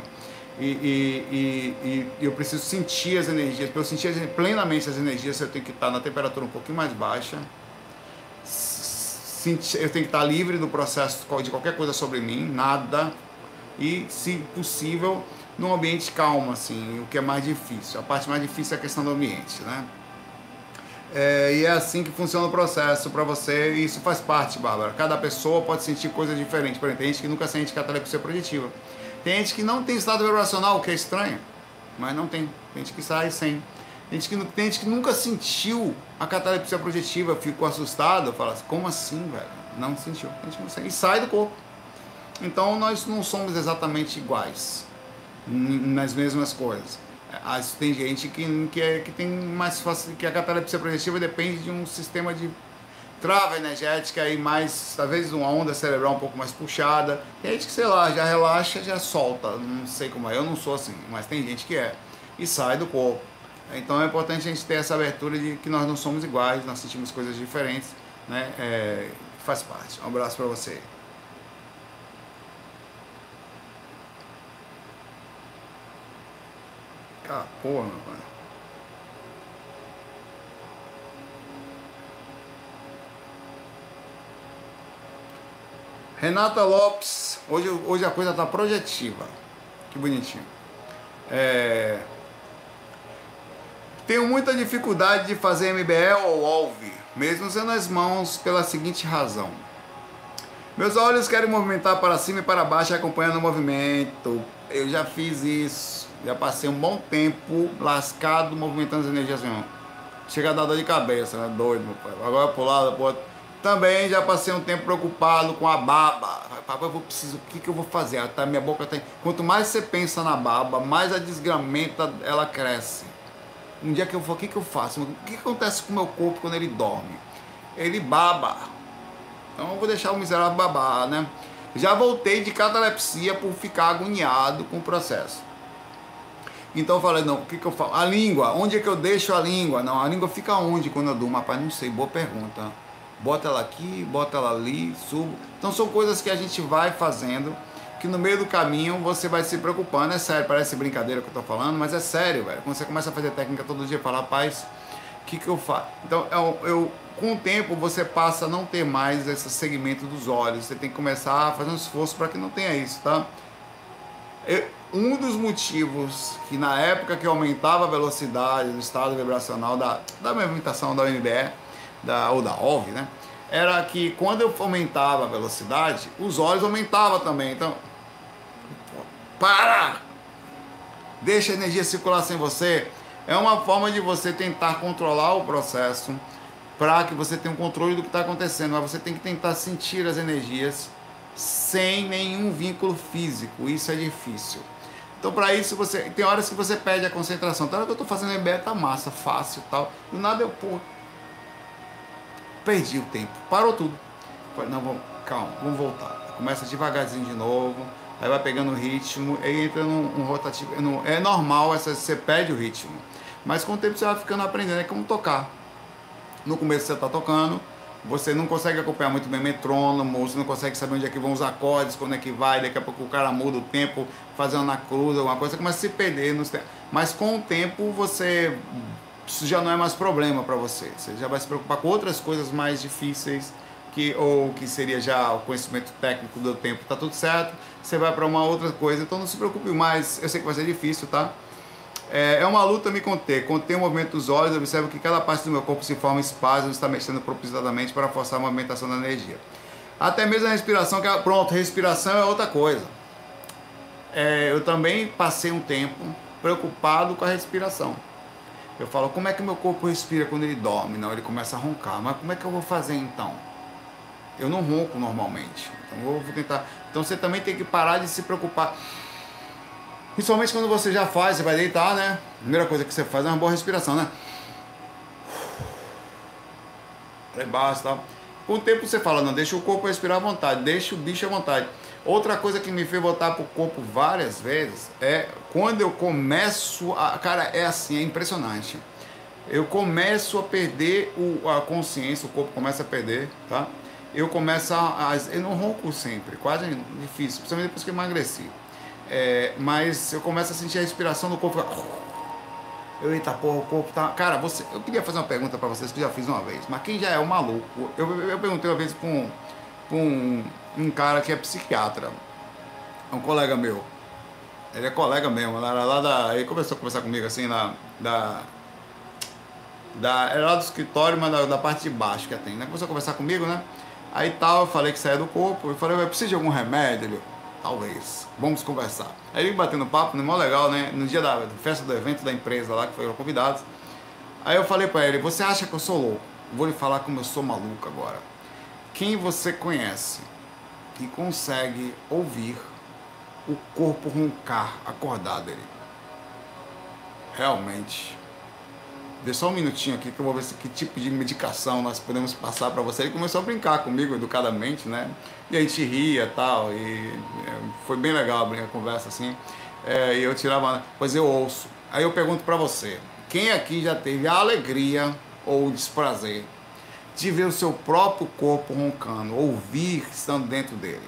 E, e, e eu preciso sentir as energias. Para eu sentir plenamente as energias, eu tenho que estar na temperatura um pouquinho mais baixa. Eu tenho que estar livre do processo de qualquer coisa sobre mim, nada. E, se possível, num ambiente calmo, assim, o que é mais difícil. A parte mais difícil é a questão do ambiente, né? É, e é assim que funciona o processo para você, e isso faz parte, Bárbara. Cada pessoa pode sentir coisas diferentes. Por exemplo, tem gente que nunca sente catalepsia projetiva. Tem gente que não tem estado vibracional, o que é estranho, mas não tem. Tem gente que sai sem. Tem gente que, tem gente que nunca sentiu a catalepsia projetiva, ficou assustado, fala assim, como assim, velho? Não sentiu. A gente não sente. E sai do corpo. Então nós não somos exatamente iguais nas mesmas coisas. As, tem gente que, que, é, que tem mais fácil, que a catalepsia projetiva depende de um sistema de trava energética e mais, talvez uma onda cerebral um pouco mais puxada. Tem gente que, sei lá, já relaxa, já solta. Não sei como é, eu não sou assim, mas tem gente que é. E sai do corpo. Então é importante a gente ter essa abertura de que nós não somos iguais, nós sentimos coisas diferentes, né? É, faz parte. Um abraço para você. Ah. porra, meu pai. Renata Lopes, hoje, hoje a coisa tá projetiva. Que bonitinho. É... Tenho muita dificuldade de fazer MBL ou OLV, mesmo usando as mãos, pela seguinte razão. Meus olhos querem movimentar para cima e para baixo acompanhando o movimento. Eu já fiz isso. Já passei um bom tempo lascado movimentando as energias assim. Chega a dar dor de cabeça, né? Doido, meu pai. Agora pro lado, pro outro. Também já passei um tempo preocupado com a baba. Papai, eu vou preciso, o que, que eu vou fazer? Tá, minha boca tem. Quanto mais você pensa na baba, mais a desgramenta ela cresce. Um dia que eu vou, o que, que eu faço? O que, que acontece com o meu corpo quando ele dorme? Ele baba. Então eu vou deixar o miserável babar, né? Já voltei de catalepsia por ficar agoniado com o processo. Então eu falei, não, o que, que eu falo? A língua, onde é que eu deixo a língua? Não, a língua fica onde quando eu durmo? Rapaz, não sei, boa pergunta bota ela aqui, bota ela ali, subo. Então são coisas que a gente vai fazendo, que no meio do caminho você vai se preocupando. É sério, parece brincadeira que eu tô falando, mas é sério, velho. Quando você começa a fazer técnica todo dia, fala, rapaz, o que, que eu faço? Então, eu, eu, com o tempo, você passa a não ter mais esse segmento dos olhos. Você tem que começar a fazer um esforço para que não tenha isso, tá? Eu, um dos motivos que na época que aumentava a velocidade do estado vibracional da, da movimentação da UNBE, da, ou da OV, né? Era que quando eu aumentava a velocidade, os olhos aumentavam também. Então, para! Deixa a energia circular sem você. É uma forma de você tentar controlar o processo para que você tenha um controle do que está acontecendo. Mas você tem que tentar sentir as energias sem nenhum vínculo físico. Isso é difícil. Então, para isso, você tem horas que você perde a concentração. Então, que eu estou fazendo EBE, tá massa, fácil tal. Do nada eu, pô, perdi o tempo, parou tudo. Falei, não, vamos, calma, vamos voltar. Começa devagarzinho de novo, aí vai pegando o ritmo, aí entra num, num rotativo. No, é normal, essa, você perde o ritmo. Mas com o tempo você vai ficando aprendendo, é como tocar. No começo você está tocando, você não consegue acompanhar muito bem metrônomo, você não consegue saber onde é que vão os acordes, quando é que vai, daqui a pouco o cara muda o tempo, fazendo na cruz, alguma coisa, começa a se perder. Nos Mas com o tempo você isso já não é mais problema para você. Você já vai se preocupar com outras coisas mais difíceis que ou que seria já o conhecimento técnico do tempo, tá tudo certo. Você vai para uma outra coisa, então não se preocupe mais. Eu sei que vai ser difícil, tá? É, é uma luta me conter. Conter o movimento dos olhos, observo que cada parte do meu corpo se forma espasmo, está mexendo propositadamente para forçar a movimentação da energia. Até mesmo a respiração, que é, pronto, respiração é outra coisa. É, eu também passei um tempo preocupado com a respiração. Eu falo, como é que meu corpo respira quando ele dorme? Não, ele começa a roncar. Mas como é que eu vou fazer então? Eu não ronco normalmente. Então eu vou tentar. Então você também tem que parar de se preocupar. Principalmente quando você já faz, você vai deitar, né? primeira coisa que você faz é uma boa respiração, né? Lá embaixo e tal. Com o tempo você fala, não, deixa o corpo respirar à vontade, deixa o bicho à vontade. Outra coisa que me fez voltar pro corpo várias vezes é quando eu começo a. Cara, é assim, é impressionante. Eu começo a perder o, a consciência, o corpo começa a perder, tá? Eu começo a. Eu não ronco sempre, quase difícil, principalmente depois que eu emagreci. É, mas eu começo a sentir a respiração do corpo. Eu, eita porra, o corpo tá. Cara, você. Eu queria fazer uma pergunta para vocês que eu já fiz uma vez, mas quem já é um maluco? Eu, eu perguntei uma vez pra um, um um cara que é psiquiatra, um colega meu. Ele é colega mesmo, lá, lá da. Ele começou a conversar comigo assim, na, da. Da, era lá do escritório, mas da, da parte de baixo que tem, né? Começou a conversar comigo, né? Aí tal, eu falei que saia do corpo, eu falei, eu preciso de algum remédio? Ele, talvez, vamos conversar. Aí ele batendo papo, né? Mó legal, né? No dia da festa do evento da empresa lá, que foi convidados. Aí eu falei pra ele, você acha que eu sou louco? Vou lhe falar como eu sou maluco agora. Quem você conhece que consegue ouvir o corpo roncar acordado dele. Realmente. Dê só um minutinho aqui que eu vou ver que tipo de medicação nós podemos passar para você. Ele começou a brincar comigo educadamente, né? E a gente ria tal, e é, foi bem legal a conversa assim. É, e eu tirava, pois eu ouço. Aí eu pergunto para você: quem aqui já teve a alegria ou o desprazer de ver o seu próprio corpo roncando, ouvir estando dentro dele.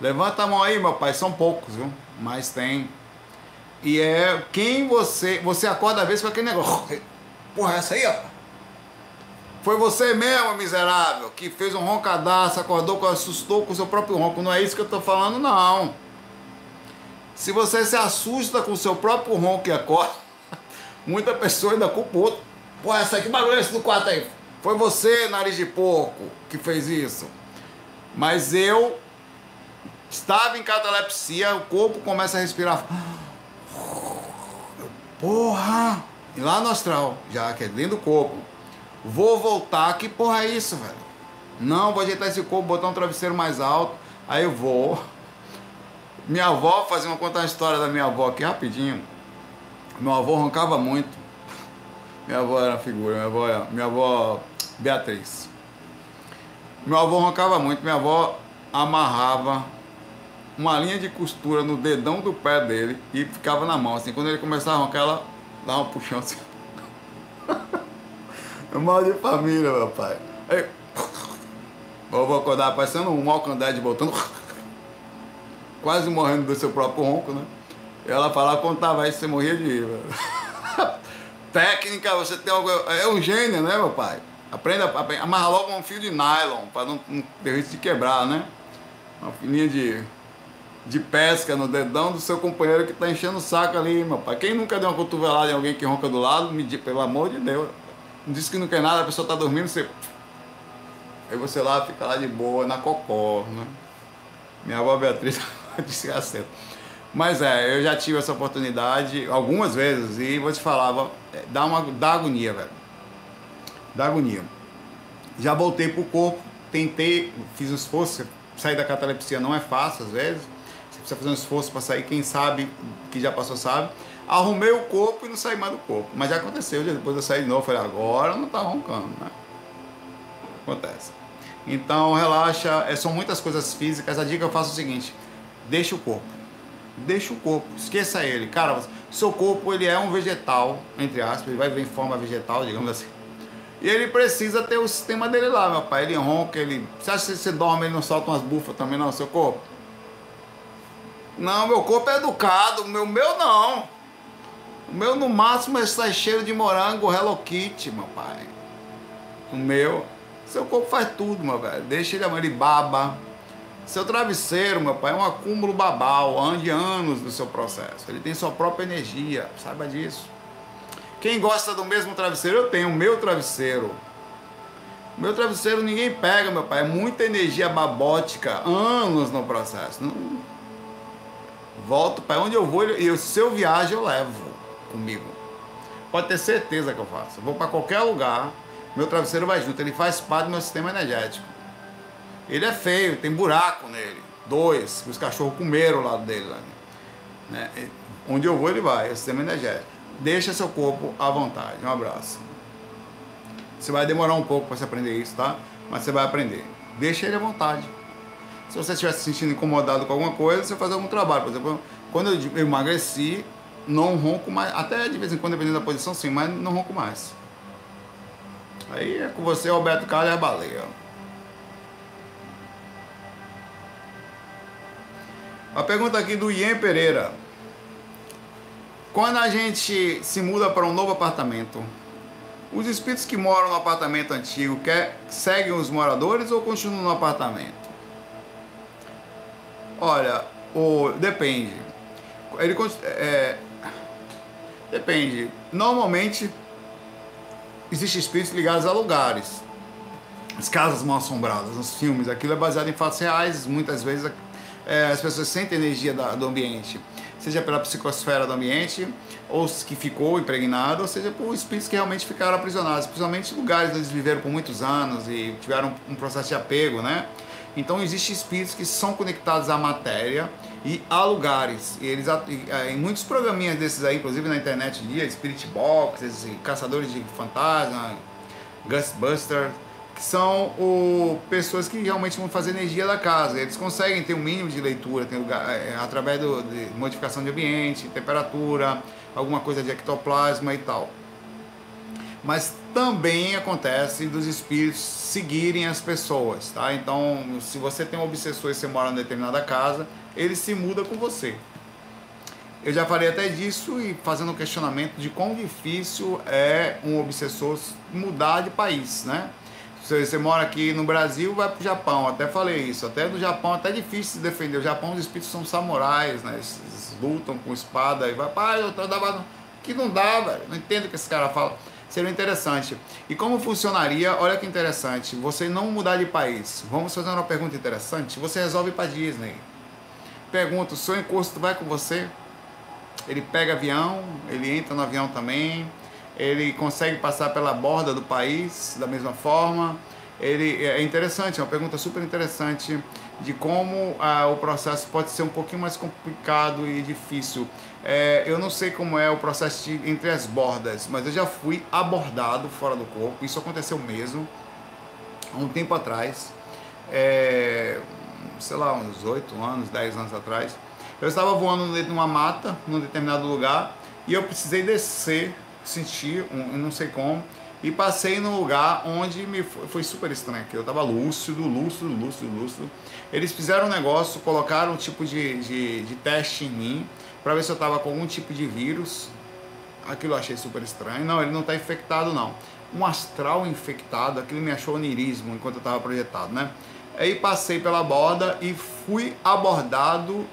Levanta a mão aí, meu pai, são poucos, viu? Mas tem. E é quem você. Você acorda às vezes com aquele negócio. Porra, essa aí, ó. Foi você mesmo, miserável, que fez um roncadaço, acordou, assustou com o seu próprio ronco. Não é isso que eu tô falando, não. Se você se assusta com o seu próprio ronco e acorda, muita pessoa ainda culpa o outro. Pô, essa que bagulho é esse do quarto aí? Foi você, nariz de porco, que fez isso. Mas eu estava em catalepsia, o corpo começa a respirar. Porra! E lá no astral, já que é dentro do corpo. Vou voltar, que porra é isso, velho? Não, vou ajeitar esse corpo, botar um travesseiro mais alto. Aí eu vou. Minha avó, fazia uma contar uma história da minha avó aqui rapidinho. Meu avô roncava muito. Minha avó era figura, minha avó, minha avó Beatriz. Meu avô roncava muito, minha avó amarrava uma linha de costura no dedão do pé dele e ficava na mão. Assim, quando ele começava a roncar, ela dava um puxão assim. Mal de família, meu pai. Aí, eu vou acordar parecendo um alcandete voltando, quase morrendo do seu próprio ronco, né? Ela falava, contava isso, você morria de rir, Técnica, você tem algo. É um gênio, né, meu pai? Aprenda, amarra logo um fio de nylon, para não, não ter risco de quebrar, né? Uma fininha de de pesca no dedão do seu companheiro que está enchendo o saco ali, meu pai. Quem nunca deu uma cotovelada em alguém que ronca do lado, me diz, pelo amor de Deus. Não disse que não quer nada, a pessoa está dormindo, você. Aí você lá fica lá de boa, na cocó, né? Minha avó Beatriz disse assim. Mas é, eu já tive essa oportunidade algumas vezes e vou te falar, é, dá, uma, dá agonia, velho. Dá agonia. Já voltei pro corpo, tentei, fiz um esforço, sair da catalepsia não é fácil às vezes precisa fazer um esforço para sair, quem sabe, que já passou sabe. Arrumei o corpo e não saí mais do corpo. Mas já aconteceu, depois eu saí de novo, falei, agora não está roncando, né? Acontece. Então relaxa, é, são muitas coisas físicas. A dica eu faço é o seguinte: deixa o corpo. Deixa o corpo, esqueça ele. Cara, seu corpo ele é um vegetal, entre aspas, ele vai vir em forma vegetal, digamos assim. E ele precisa ter o sistema dele lá, meu pai. Ele ronca, ele. Você acha que você dorme, ele não solta umas bufas também, não, seu corpo? Não, meu corpo é educado, o meu, meu não. O meu no máximo é sai cheiro de morango Hello Kitty, meu pai. O meu, seu corpo faz tudo, meu velho. Deixa ele, ele baba. Seu travesseiro, meu pai, é um acúmulo babal, ande anos do seu processo. Ele tem sua própria energia, saiba disso. Quem gosta do mesmo travesseiro, eu tenho o meu travesseiro. O meu travesseiro ninguém pega, meu pai. É muita energia babótica, anos no processo. Não, volto para onde eu vou e se eu viajo eu levo comigo. Pode ter certeza que eu faço. Eu vou para qualquer lugar, meu travesseiro vai junto, ele faz parte do meu sistema energético. Ele é feio, tem buraco nele, dois, os cachorros comeram o lado dele. Lá, né? Onde eu vou ele vai, é o sistema energético. Deixa seu corpo à vontade. Um abraço. Você vai demorar um pouco para você aprender isso, tá? Mas você vai aprender. Deixa ele à vontade. Se você estiver se sentindo incomodado com alguma coisa, você faz algum trabalho. Por exemplo, quando eu emagreci, não ronco mais, até de vez em quando, dependendo da posição, sim, mas não ronco mais. Aí é com você, Alberto Carlos e a baleia. A pergunta aqui do Ian Pereira. Quando a gente se muda para um novo apartamento, os espíritos que moram no apartamento antigo quer, seguem os moradores ou continuam no apartamento? Olha, o, depende. Ele é, depende. Normalmente existem espíritos ligados a lugares. As casas mal assombradas, os filmes, aquilo é baseado em fatos reais. Muitas vezes é, as pessoas sentem energia da, do ambiente, seja pela psicosfera do ambiente, ou que ficou impregnado, ou seja por espíritos que realmente ficaram aprisionados, principalmente lugares onde eles viveram por muitos anos e tiveram um processo de apego, né? Então existem espíritos que são conectados à matéria e a lugares. E eles é, em muitos programinhas desses aí, inclusive na internet dia, Spirit Box, caçadores de fantasma, Ghostbusters, que são o, pessoas que realmente vão fazer energia da casa. Eles conseguem ter um mínimo de leitura, tem lugar, é, através do, de modificação de ambiente, temperatura, alguma coisa de ectoplasma e tal mas também acontece dos espíritos seguirem as pessoas, tá? Então, se você tem um obsessor e você mora em determinada casa, ele se muda com você. eu já falei até disso e fazendo um questionamento de quão difícil é um obsessor mudar de país, né? Se você mora aqui no Brasil, vai para o Japão. Até falei isso. Até no Japão, até é difícil se defender. O Japão, os espíritos são samurais, né? Eles, lutam com espada e vai, pai, eu dava. Que não dá, velho. Não entendo o que esse cara fala. Seria interessante. E como funcionaria? Olha que interessante. Você não mudar de país. Vamos fazer uma pergunta interessante. Você resolve para Disney. Pergunta: seu encosto vai com você? Ele pega avião, ele entra no avião também ele consegue passar pela borda do país da mesma forma. Ele é interessante, é uma pergunta super interessante de como ah, o processo pode ser um pouquinho mais complicado e difícil. É, eu não sei como é o processo de, entre as bordas, mas eu já fui abordado fora do corpo. Isso aconteceu mesmo há um tempo atrás, é, sei lá, uns 8 anos, 10 anos atrás. Eu estava voando dentro de uma mata, num determinado lugar, e eu precisei descer senti, um, não sei como, e passei num lugar onde me foi, foi super estranho, que eu tava lúcido, lúcido, lúcido, lúcido. Eles fizeram um negócio, colocaram um tipo de, de, de teste em mim, para ver se eu tava com algum tipo de vírus. Aquilo eu achei super estranho. Não, ele não tá infectado não. Um astral infectado, aquilo me achou onirismo enquanto eu tava projetado, né? Aí passei pela borda e fui abordado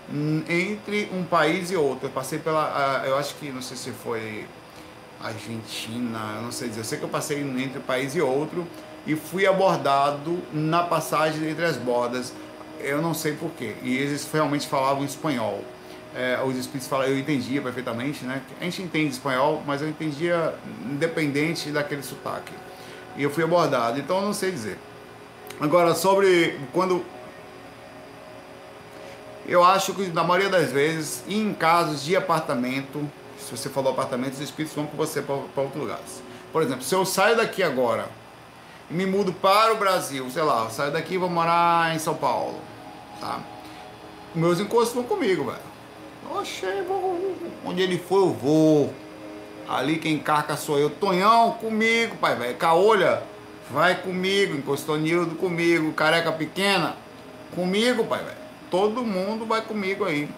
entre um país e outro. Eu passei pela, eu acho que, não sei se foi Argentina, eu não sei dizer. Eu sei que eu passei entre um país e outro e fui abordado na passagem entre as bordas. Eu não sei porquê. E eles realmente falavam espanhol. É, os espíritos falavam, eu entendia perfeitamente, né? A gente entende espanhol, mas eu entendia independente daquele sotaque. E eu fui abordado, então eu não sei dizer. Agora, sobre quando. Eu acho que na maioria das vezes, em casos de apartamento, se você falou apartamento, os espíritos vão com você para outro lugar. Por exemplo, se eu saio daqui agora e me mudo para o Brasil, sei lá, eu saio daqui e vou morar em São Paulo, tá? Meus encostos vão comigo, velho. Oxe, onde ele for eu vou. Ali quem carca sou eu. Tonhão, comigo, pai, velho. Caolha, vai comigo. Encostou Nildo comigo. Careca pequena, comigo, pai, velho. Todo mundo vai comigo aí.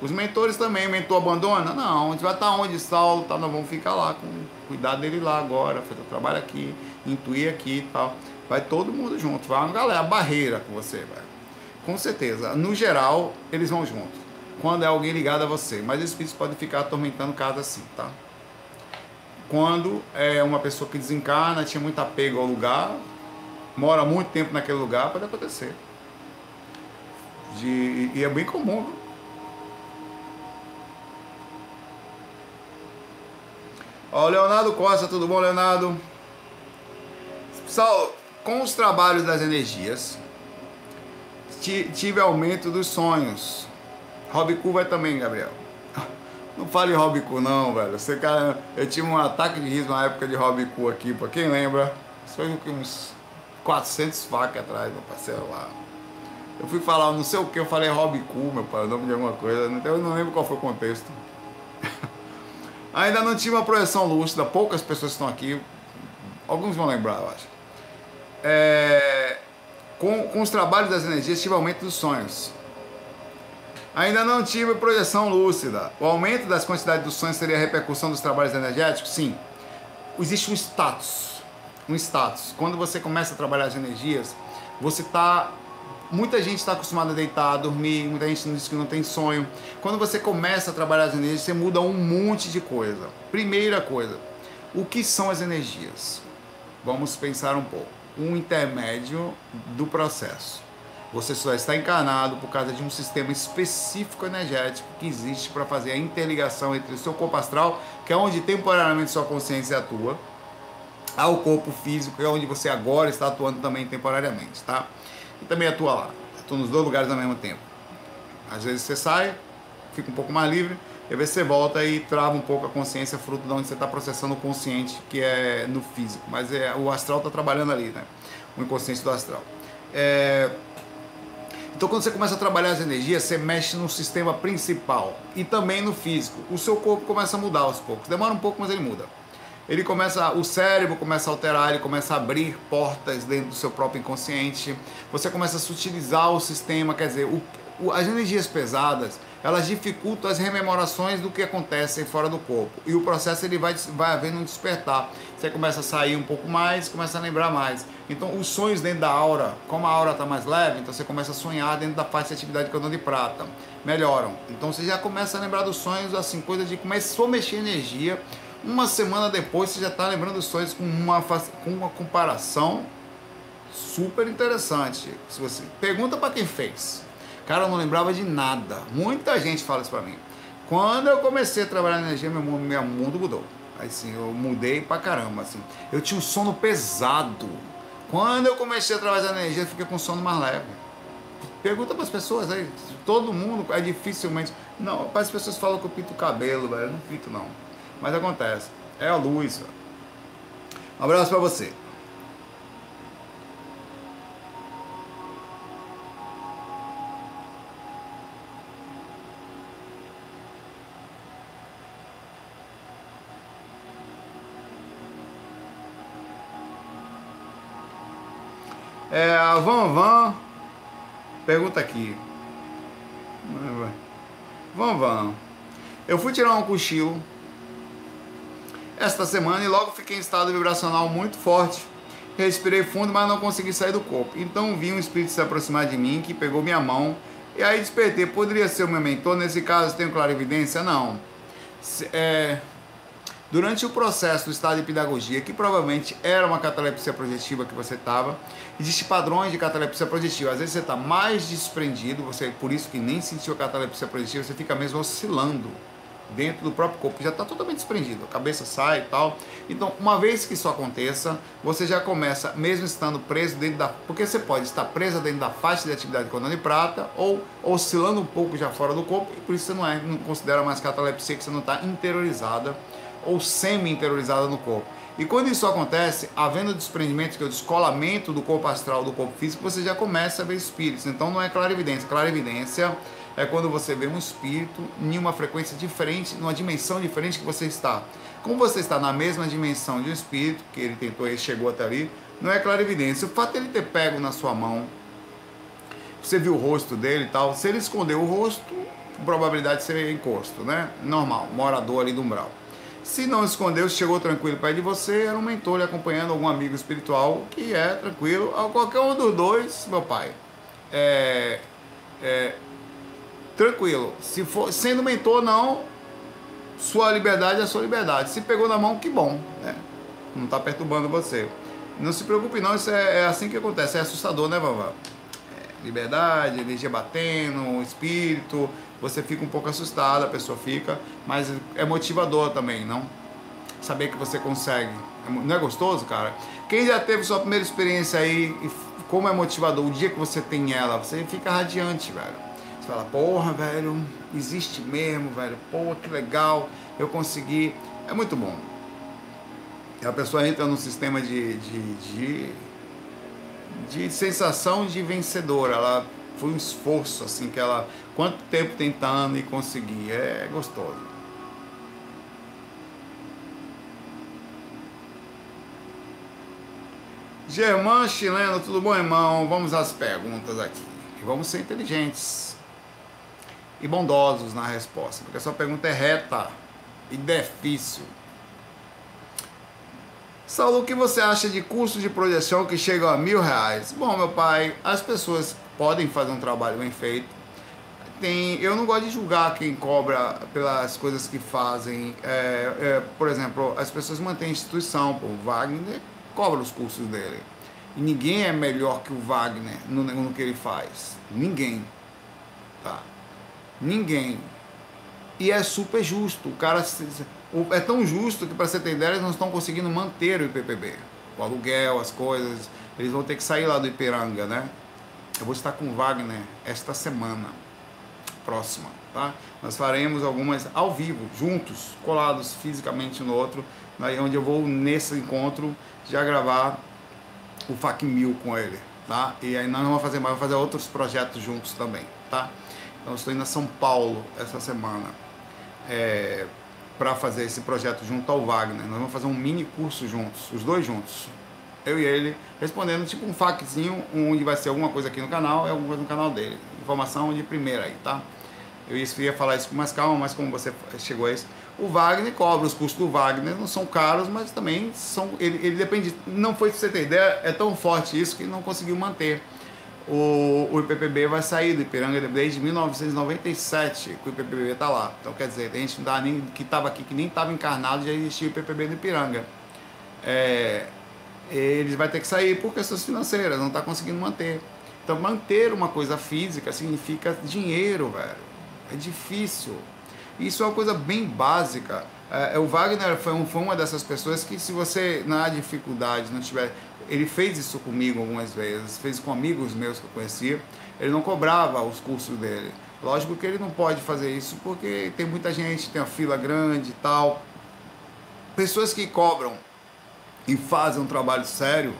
Os mentores também, mentor abandona? Não, a gente vai estar onde Saulo tá, nós vamos ficar lá, com cuidar dele lá agora, fazer o trabalho aqui, intuir aqui e tal. Vai todo mundo junto, vai uma galera, barreira com você, vai. Com certeza. No geral, eles vão junto. Quando é alguém ligado a você. Mas os espíritos podem ficar atormentando casa assim, tá? Quando é uma pessoa que desencarna, tinha muito apego ao lugar, mora muito tempo naquele lugar, pode acontecer. De, e é bem comum, viu? Ó, Leonardo Costa, tudo bom, Leonardo? Pessoal, com os trabalhos das energias, tive aumento dos sonhos. Robicu vai também, Gabriel. Não fale Robicu não, velho. Você, cara, eu tive um ataque de riso na época de Robicu aqui, pra quem lembra. Isso foi uns 400 facas atrás, meu parceiro lá. Eu fui falar não sei o que, eu falei Robicu, meu pai, o nome de alguma coisa. Eu não lembro qual foi o contexto. Ainda não tinha uma projeção lúcida, poucas pessoas estão aqui, alguns vão lembrar, eu acho. É, com, com os trabalhos das energias, tive aumento dos sonhos. Ainda não tive projeção lúcida. O aumento das quantidades dos sonhos seria a repercussão dos trabalhos energéticos? Sim. Existe um status. Um status. Quando você começa a trabalhar as energias, você está Muita gente está acostumada a deitar, a dormir, muita gente diz que não tem sonho. Quando você começa a trabalhar as energias, você muda um monte de coisa. Primeira coisa, o que são as energias? Vamos pensar um pouco. Um intermédio do processo. Você só está encarnado por causa de um sistema específico energético que existe para fazer a interligação entre o seu corpo astral, que é onde temporariamente sua consciência atua, ao corpo físico, que é onde você agora está atuando também temporariamente, tá? e também atua lá. Atua nos dois lugares ao mesmo tempo. Às vezes você sai, fica um pouco mais livre, e às vezes você volta e trava um pouco a consciência, fruto de onde você está processando o consciente, que é no físico. Mas é, o astral está trabalhando ali, né? O inconsciente do astral. É... Então, quando você começa a trabalhar as energias, você mexe no sistema principal e também no físico. O seu corpo começa a mudar aos poucos. Demora um pouco, mas ele muda ele começa, o cérebro começa a alterar, ele começa a abrir portas dentro do seu próprio inconsciente. Você começa a sutilizar o sistema, quer dizer, o, o, as energias pesadas, elas dificultam as rememorações do que acontece fora do corpo. E o processo ele vai, vai havendo um despertar. Você começa a sair um pouco mais, começa a lembrar mais. Então, os sonhos dentro da aura, como a aura está mais leve, então você começa a sonhar dentro da faixa de atividade cordão de prata. Melhoram. Então, você já começa a lembrar dos sonhos, assim, coisa de começou a mexer energia. Uma semana depois, você já está lembrando dos sonhos com uma, com uma comparação super interessante. Se você pergunta para quem fez. Cara, eu não lembrava de nada. Muita gente fala isso pra mim. Quando eu comecei a trabalhar na energia, meu, meu mundo mudou. Assim, eu mudei pra caramba, assim. Eu tinha um sono pesado. Quando eu comecei a trabalhar na energia, eu fiquei com um sono mais leve. Pergunta para as pessoas aí, todo mundo é dificilmente. Não, as pessoas falam que eu pinto o cabelo, velho. Eu não pinto não. Mas acontece. É a luz. Um abraço para você. A Van Van pergunta aqui. Van Van. Eu fui tirar um cochilo esta semana e logo fiquei em estado vibracional muito forte. Respirei fundo, mas não consegui sair do corpo. Então vi um espírito se aproximar de mim que pegou minha mão e aí despertei. Poderia ser o meu mentor? Nesse caso, tenho clarividência? Não. É, durante o processo do estado de pedagogia, que provavelmente era uma catalepsia projetiva que você estava, existem padrões de catalepsia projetiva. Às vezes você está mais desprendido, você por isso que nem sentiu a catalepsia projetiva, você fica mesmo oscilando dentro do próprio corpo, já está totalmente desprendido, a cabeça sai e tal. Então, uma vez que isso aconteça, você já começa, mesmo estando preso dentro da. Porque você pode estar preso dentro da faixa de atividade cordão de prata ou oscilando um pouco já fora do corpo, e por isso você não, é, não considera mais catalepsia, que você não está interiorizada ou semi-interiorizada no corpo. E quando isso acontece, havendo desprendimento, que é o descolamento do corpo astral do corpo físico, você já começa a ver espíritos. Então não é clarividência. Clarividência é quando você vê um espírito em uma frequência diferente, numa dimensão diferente que você está. Como você está na mesma dimensão de um espírito, que ele tentou e chegou até ali, não é clarividência. O fato de ele ter pego na sua mão, você viu o rosto dele e tal, se ele escondeu o rosto, probabilidade seria encosto, né? Normal, morador ali do umbral. Se não escondeu, chegou tranquilo perto de você, era um mentor lhe acompanhando algum amigo espiritual que é tranquilo. Qualquer um dos dois, meu pai, é, é tranquilo. Se for sendo mentor, não, sua liberdade é sua liberdade. Se pegou na mão, que bom, né? Não está perturbando você. Não se preocupe não, isso é, é, assim que acontece, é assustador, né, Vavá? É, liberdade, energia batendo, espírito, você fica um pouco assustado, a pessoa fica, mas é motivador também, não? Saber que você consegue. É não é gostoso, cara? Quem já teve sua primeira experiência aí, como é motivador, o dia que você tem ela, você fica radiante, velho. Você fala, porra, velho, existe mesmo, velho, pô, que legal, eu consegui. É muito bom. E a pessoa entra num sistema de, de, de, de sensação de vencedora. Ela foi um esforço, assim, que ela Quanto tempo tentando e conseguir. É gostoso. Germán chileno, tudo bom, irmão? Vamos às perguntas aqui. E vamos ser inteligentes e bondosos na resposta, porque a sua pergunta é reta e difícil. Saulo, o que você acha de cursos de projeção que chegam a mil reais? Bom, meu pai, as pessoas podem fazer um trabalho bem feito, tem. Eu não gosto de julgar quem cobra pelas coisas que fazem. É, é, por exemplo, as pessoas mantêm instituição, Wagner cobra os cursos dele. E ninguém é melhor que o Wagner no, no que ele faz. Ninguém. Tá? Ninguém. E é super justo. O cara é tão justo que, para você ter ideia, eles não estão conseguindo manter o IPPB. O aluguel, as coisas. Eles vão ter que sair lá do Ipiranga, né? Eu vou estar com o Wagner esta semana próxima, tá? Nós faremos algumas ao vivo, juntos, colados fisicamente no outro, onde eu vou nesse encontro já gravar o FAC Mil com ele, tá? E aí nós vamos fazer mais, vamos fazer outros projetos juntos também, tá? Então estou indo a São Paulo essa semana é, para fazer esse projeto junto ao Wagner. Nós vamos fazer um mini curso juntos, os dois juntos. Eu e ele respondendo tipo um faczinho, onde vai ser alguma coisa aqui no canal, é alguma coisa no canal dele informação de primeira aí, tá? Eu ia falar isso com mais calma, mas como você chegou a isso, o Wagner cobra, os custos do Wagner não são caros, mas também são. Ele, ele depende. Não foi, pra você ter ideia, é tão forte isso que não conseguiu manter. O, o IPPB vai sair do Ipiranga desde 1997 que o IPPB está lá. Então quer dizer, a gente não dá nem, que estava aqui, que nem estava encarnado, já existia o IPPB no Ipiranga. É, eles vai ter que sair por questões financeiras, não está conseguindo manter. Então manter uma coisa física significa dinheiro, velho. É difícil. Isso é uma coisa bem básica. É, o Wagner foi, um, foi uma dessas pessoas que se você na dificuldade não tiver ele fez isso comigo algumas vezes, fez com amigos meus que eu conhecia. Ele não cobrava os cursos dele. Lógico que ele não pode fazer isso porque tem muita gente, tem uma fila grande e tal. Pessoas que cobram e fazem um trabalho sério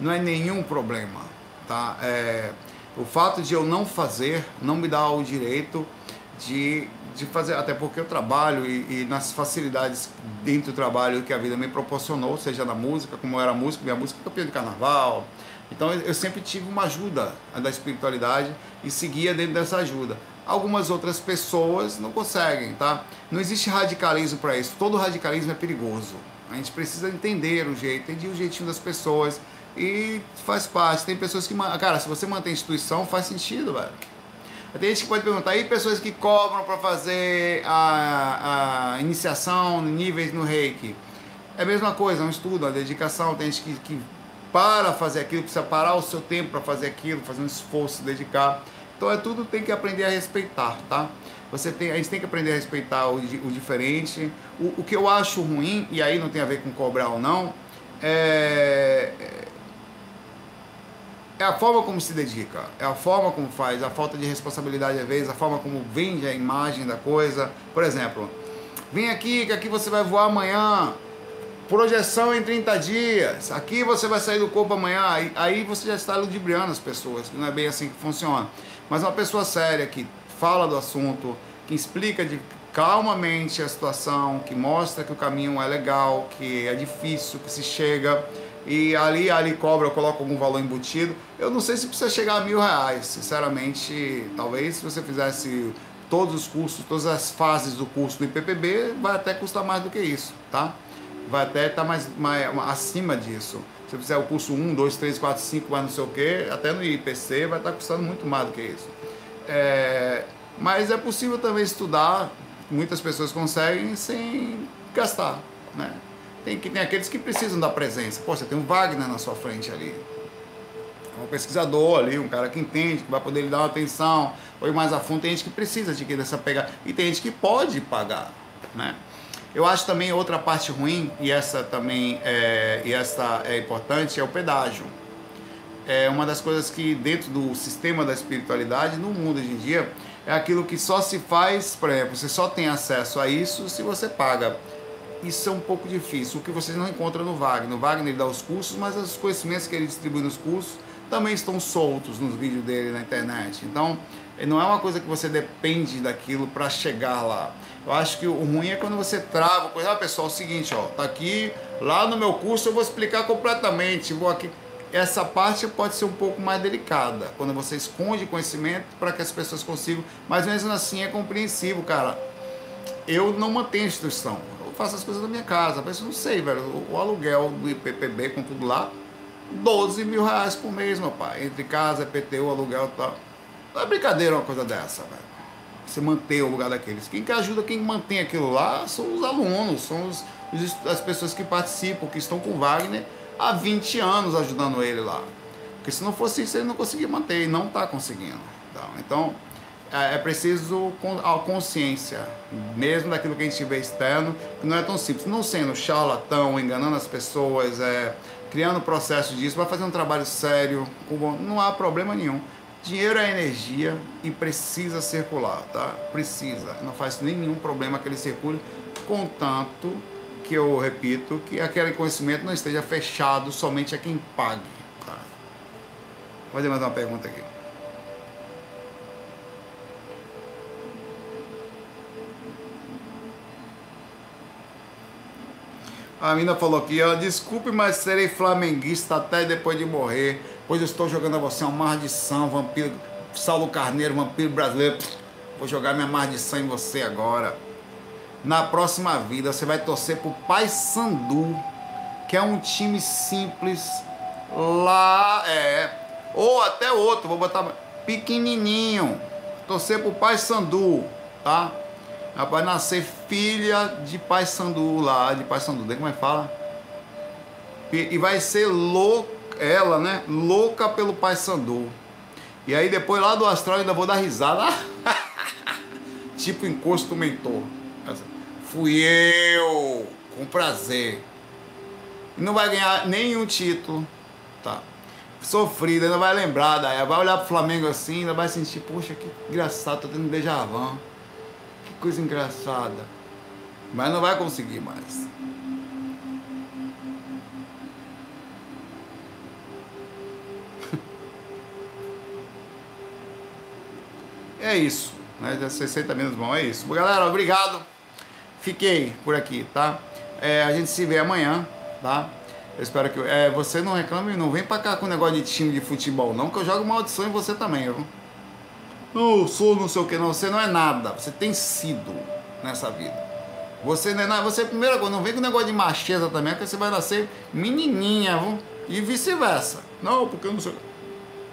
não é nenhum problema, tá? É, o fato de eu não fazer não me dá o direito de de fazer, até porque eu trabalho e, e, nas facilidades dentro do trabalho que a vida me proporcionou, seja na música, como eu era músico, minha música é campeã de carnaval. Então eu, sempre tive uma ajuda da espiritualidade e seguia dentro dessa ajuda. Algumas outras pessoas não conseguem, tá? Não existe radicalismo para isso. Todo radicalismo é perigoso. A gente precisa entender o jeito, entender o jeitinho das pessoas e faz parte. Tem pessoas que, cara, se você mantém instituição, faz sentido, velho tem gente que pode perguntar, aí pessoas que cobram para fazer a, a iniciação, níveis no reiki. É a mesma coisa, é um estudo, uma dedicação. Tem gente que, que para fazer aquilo, precisa parar o seu tempo para fazer aquilo, fazer um esforço, dedicar. Então é tudo tem que aprender a respeitar, tá? Você tem, a gente tem que aprender a respeitar o, o diferente. O, o que eu acho ruim, e aí não tem a ver com cobrar ou não, é, é a forma como se dedica, é a forma como faz, a falta de responsabilidade às vezes, a forma como vende a imagem da coisa. Por exemplo, vem aqui que aqui você vai voar amanhã, projeção em 30 dias, aqui você vai sair do corpo amanhã, aí, você já está ludibriando as pessoas, não é bem assim que funciona. Mas uma pessoa séria que fala do assunto, que explica de calmamente a situação, que mostra que o caminho é legal, que é difícil, que se chega e ali, ali cobra, eu coloco algum valor embutido. Eu não sei se precisa chegar a mil reais, sinceramente. Talvez se você fizesse todos os cursos, todas as fases do curso do IPPB, vai até custar mais do que isso, tá? Vai até estar tá mais, mais acima disso. Se você fizer o curso 1, 2, 3, 4, 5, mais não sei o que, até no IPC vai estar tá custando muito mais do que isso. É, mas é possível também estudar, muitas pessoas conseguem sem gastar, né? Tem, tem aqueles que precisam da presença. Pô, você tem um Wagner na sua frente ali. Um pesquisador ali, um cara que entende, que vai poder lhe dar uma atenção, ou mais a fundo. Tem gente que precisa de dessa pegar. E tem gente que pode pagar, né? Eu acho também outra parte ruim, e essa também é, e essa é importante, é o pedágio. É uma das coisas que dentro do sistema da espiritualidade, no mundo hoje em dia, é aquilo que só se faz, por exemplo, você só tem acesso a isso se você paga isso é um pouco difícil, o que vocês não encontram no Wagner. O Wagner dá os cursos, mas os conhecimentos que ele distribui nos cursos também estão soltos nos vídeos dele na internet. Então, não é uma coisa que você depende daquilo para chegar lá. Eu acho que o ruim é quando você trava, ah, pessoal, é o seguinte, ó, tá aqui, lá no meu curso eu vou explicar completamente, vou aqui. Essa parte pode ser um pouco mais delicada, quando você esconde conhecimento para que as pessoas consigam, mas mesmo assim é compreensível, cara. Eu não mantenho a instituição faço as coisas da minha casa. Mas não sei, velho. O, o aluguel do IPPB com tudo lá, 12 mil reais por mês, meu pai. Entre casa, PTU, aluguel e tal. Não é brincadeira uma coisa dessa, velho. Você manter o lugar daqueles. Quem que ajuda, quem mantém aquilo lá são os alunos, são os, as pessoas que participam, que estão com o Wagner há 20 anos ajudando ele lá. Porque se não fosse isso, ele não conseguia manter, e não está conseguindo. Então, é, é preciso a consciência, mesmo daquilo que a gente vê externo, que não é tão simples. Não sendo charlatão, enganando as pessoas, é, criando processo disso, vai fazer um trabalho sério, não há problema nenhum. Dinheiro é energia e precisa circular, tá? Precisa. Não faz nenhum problema que ele circule, contanto que eu repito que aquele conhecimento não esteja fechado somente a quem pague. Tá? Vou fazer mais uma pergunta aqui. A mina falou aqui, ó, desculpe, mas serei flamenguista até depois de morrer, pois estou jogando a você uma maldição, vampiro, Saulo Carneiro, vampiro brasileiro. Vou jogar minha maldição em você agora. Na próxima vida você vai torcer pro Pai Sandu, que é um time simples lá, é, ou até outro, vou botar pequenininho. Torcer pro Pai Sandu, tá? Vai nascer filha de Pai Sandu lá, de Pai Sandu, como é que fala? E, e vai ser louca, ela, né? Louca pelo Pai Sandu. E aí depois lá do astral ainda vou dar risada. tipo encosto mentor. Fui eu, com prazer. Não vai ganhar nenhum título, tá? Sofrido, ainda vai lembrar daí. Vai olhar pro Flamengo assim, ainda vai sentir, poxa, que engraçado, tô tendo um. Que coisa engraçada. Mas não vai conseguir mais. é isso. Né? 60 minutos bom, é isso. Galera, obrigado. Fiquei por aqui, tá? É, a gente se vê amanhã, tá? Eu espero que. É, você não reclame, não vem pra cá com negócio de time de futebol, não, que eu jogo maldição em você também, viu? Não, eu sou não sei o que, não. Você não é nada. Você tem sido nessa vida. Você não é nada. Você, primeira coisa, não vem com negócio de macheza também, porque você vai nascer menininha, viu? E vice-versa. Não, porque eu não sei.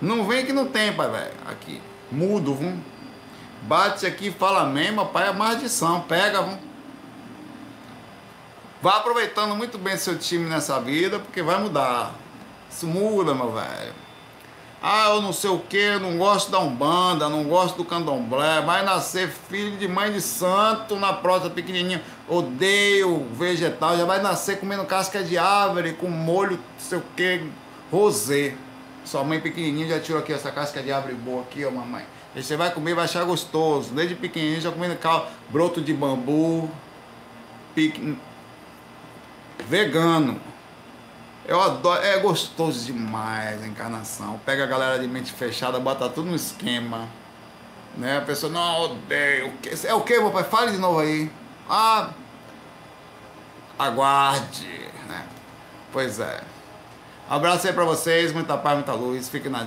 Não vem que não tem, pai, velho. Aqui. Mudo, viu? Bate aqui, fala mesmo, pai, é maldição. Pega, viu? Vá aproveitando muito bem seu time nessa vida, porque vai mudar. Isso muda, meu velho. Ah, eu não sei o que, não gosto da Umbanda, não gosto do candomblé, vai nascer filho de mãe de santo na próstata pequenininha, odeio vegetal, já vai nascer comendo casca de árvore, com molho, não sei o que, rosé. Sua mãe pequenininha já tirou aqui essa casca de árvore boa aqui, ó, mamãe. E você vai comer, vai achar gostoso. Desde pequenininho já comendo cal, broto de bambu, pique, vegano. Eu adoro, é gostoso demais a encarnação. Pega a galera de mente fechada, bota tudo no esquema. Né? A pessoa, não, odeio. É o que, papai? Fale de novo aí. Ah, aguarde, né? Pois é. Abraço aí pra vocês, muita paz, muita luz. Fique na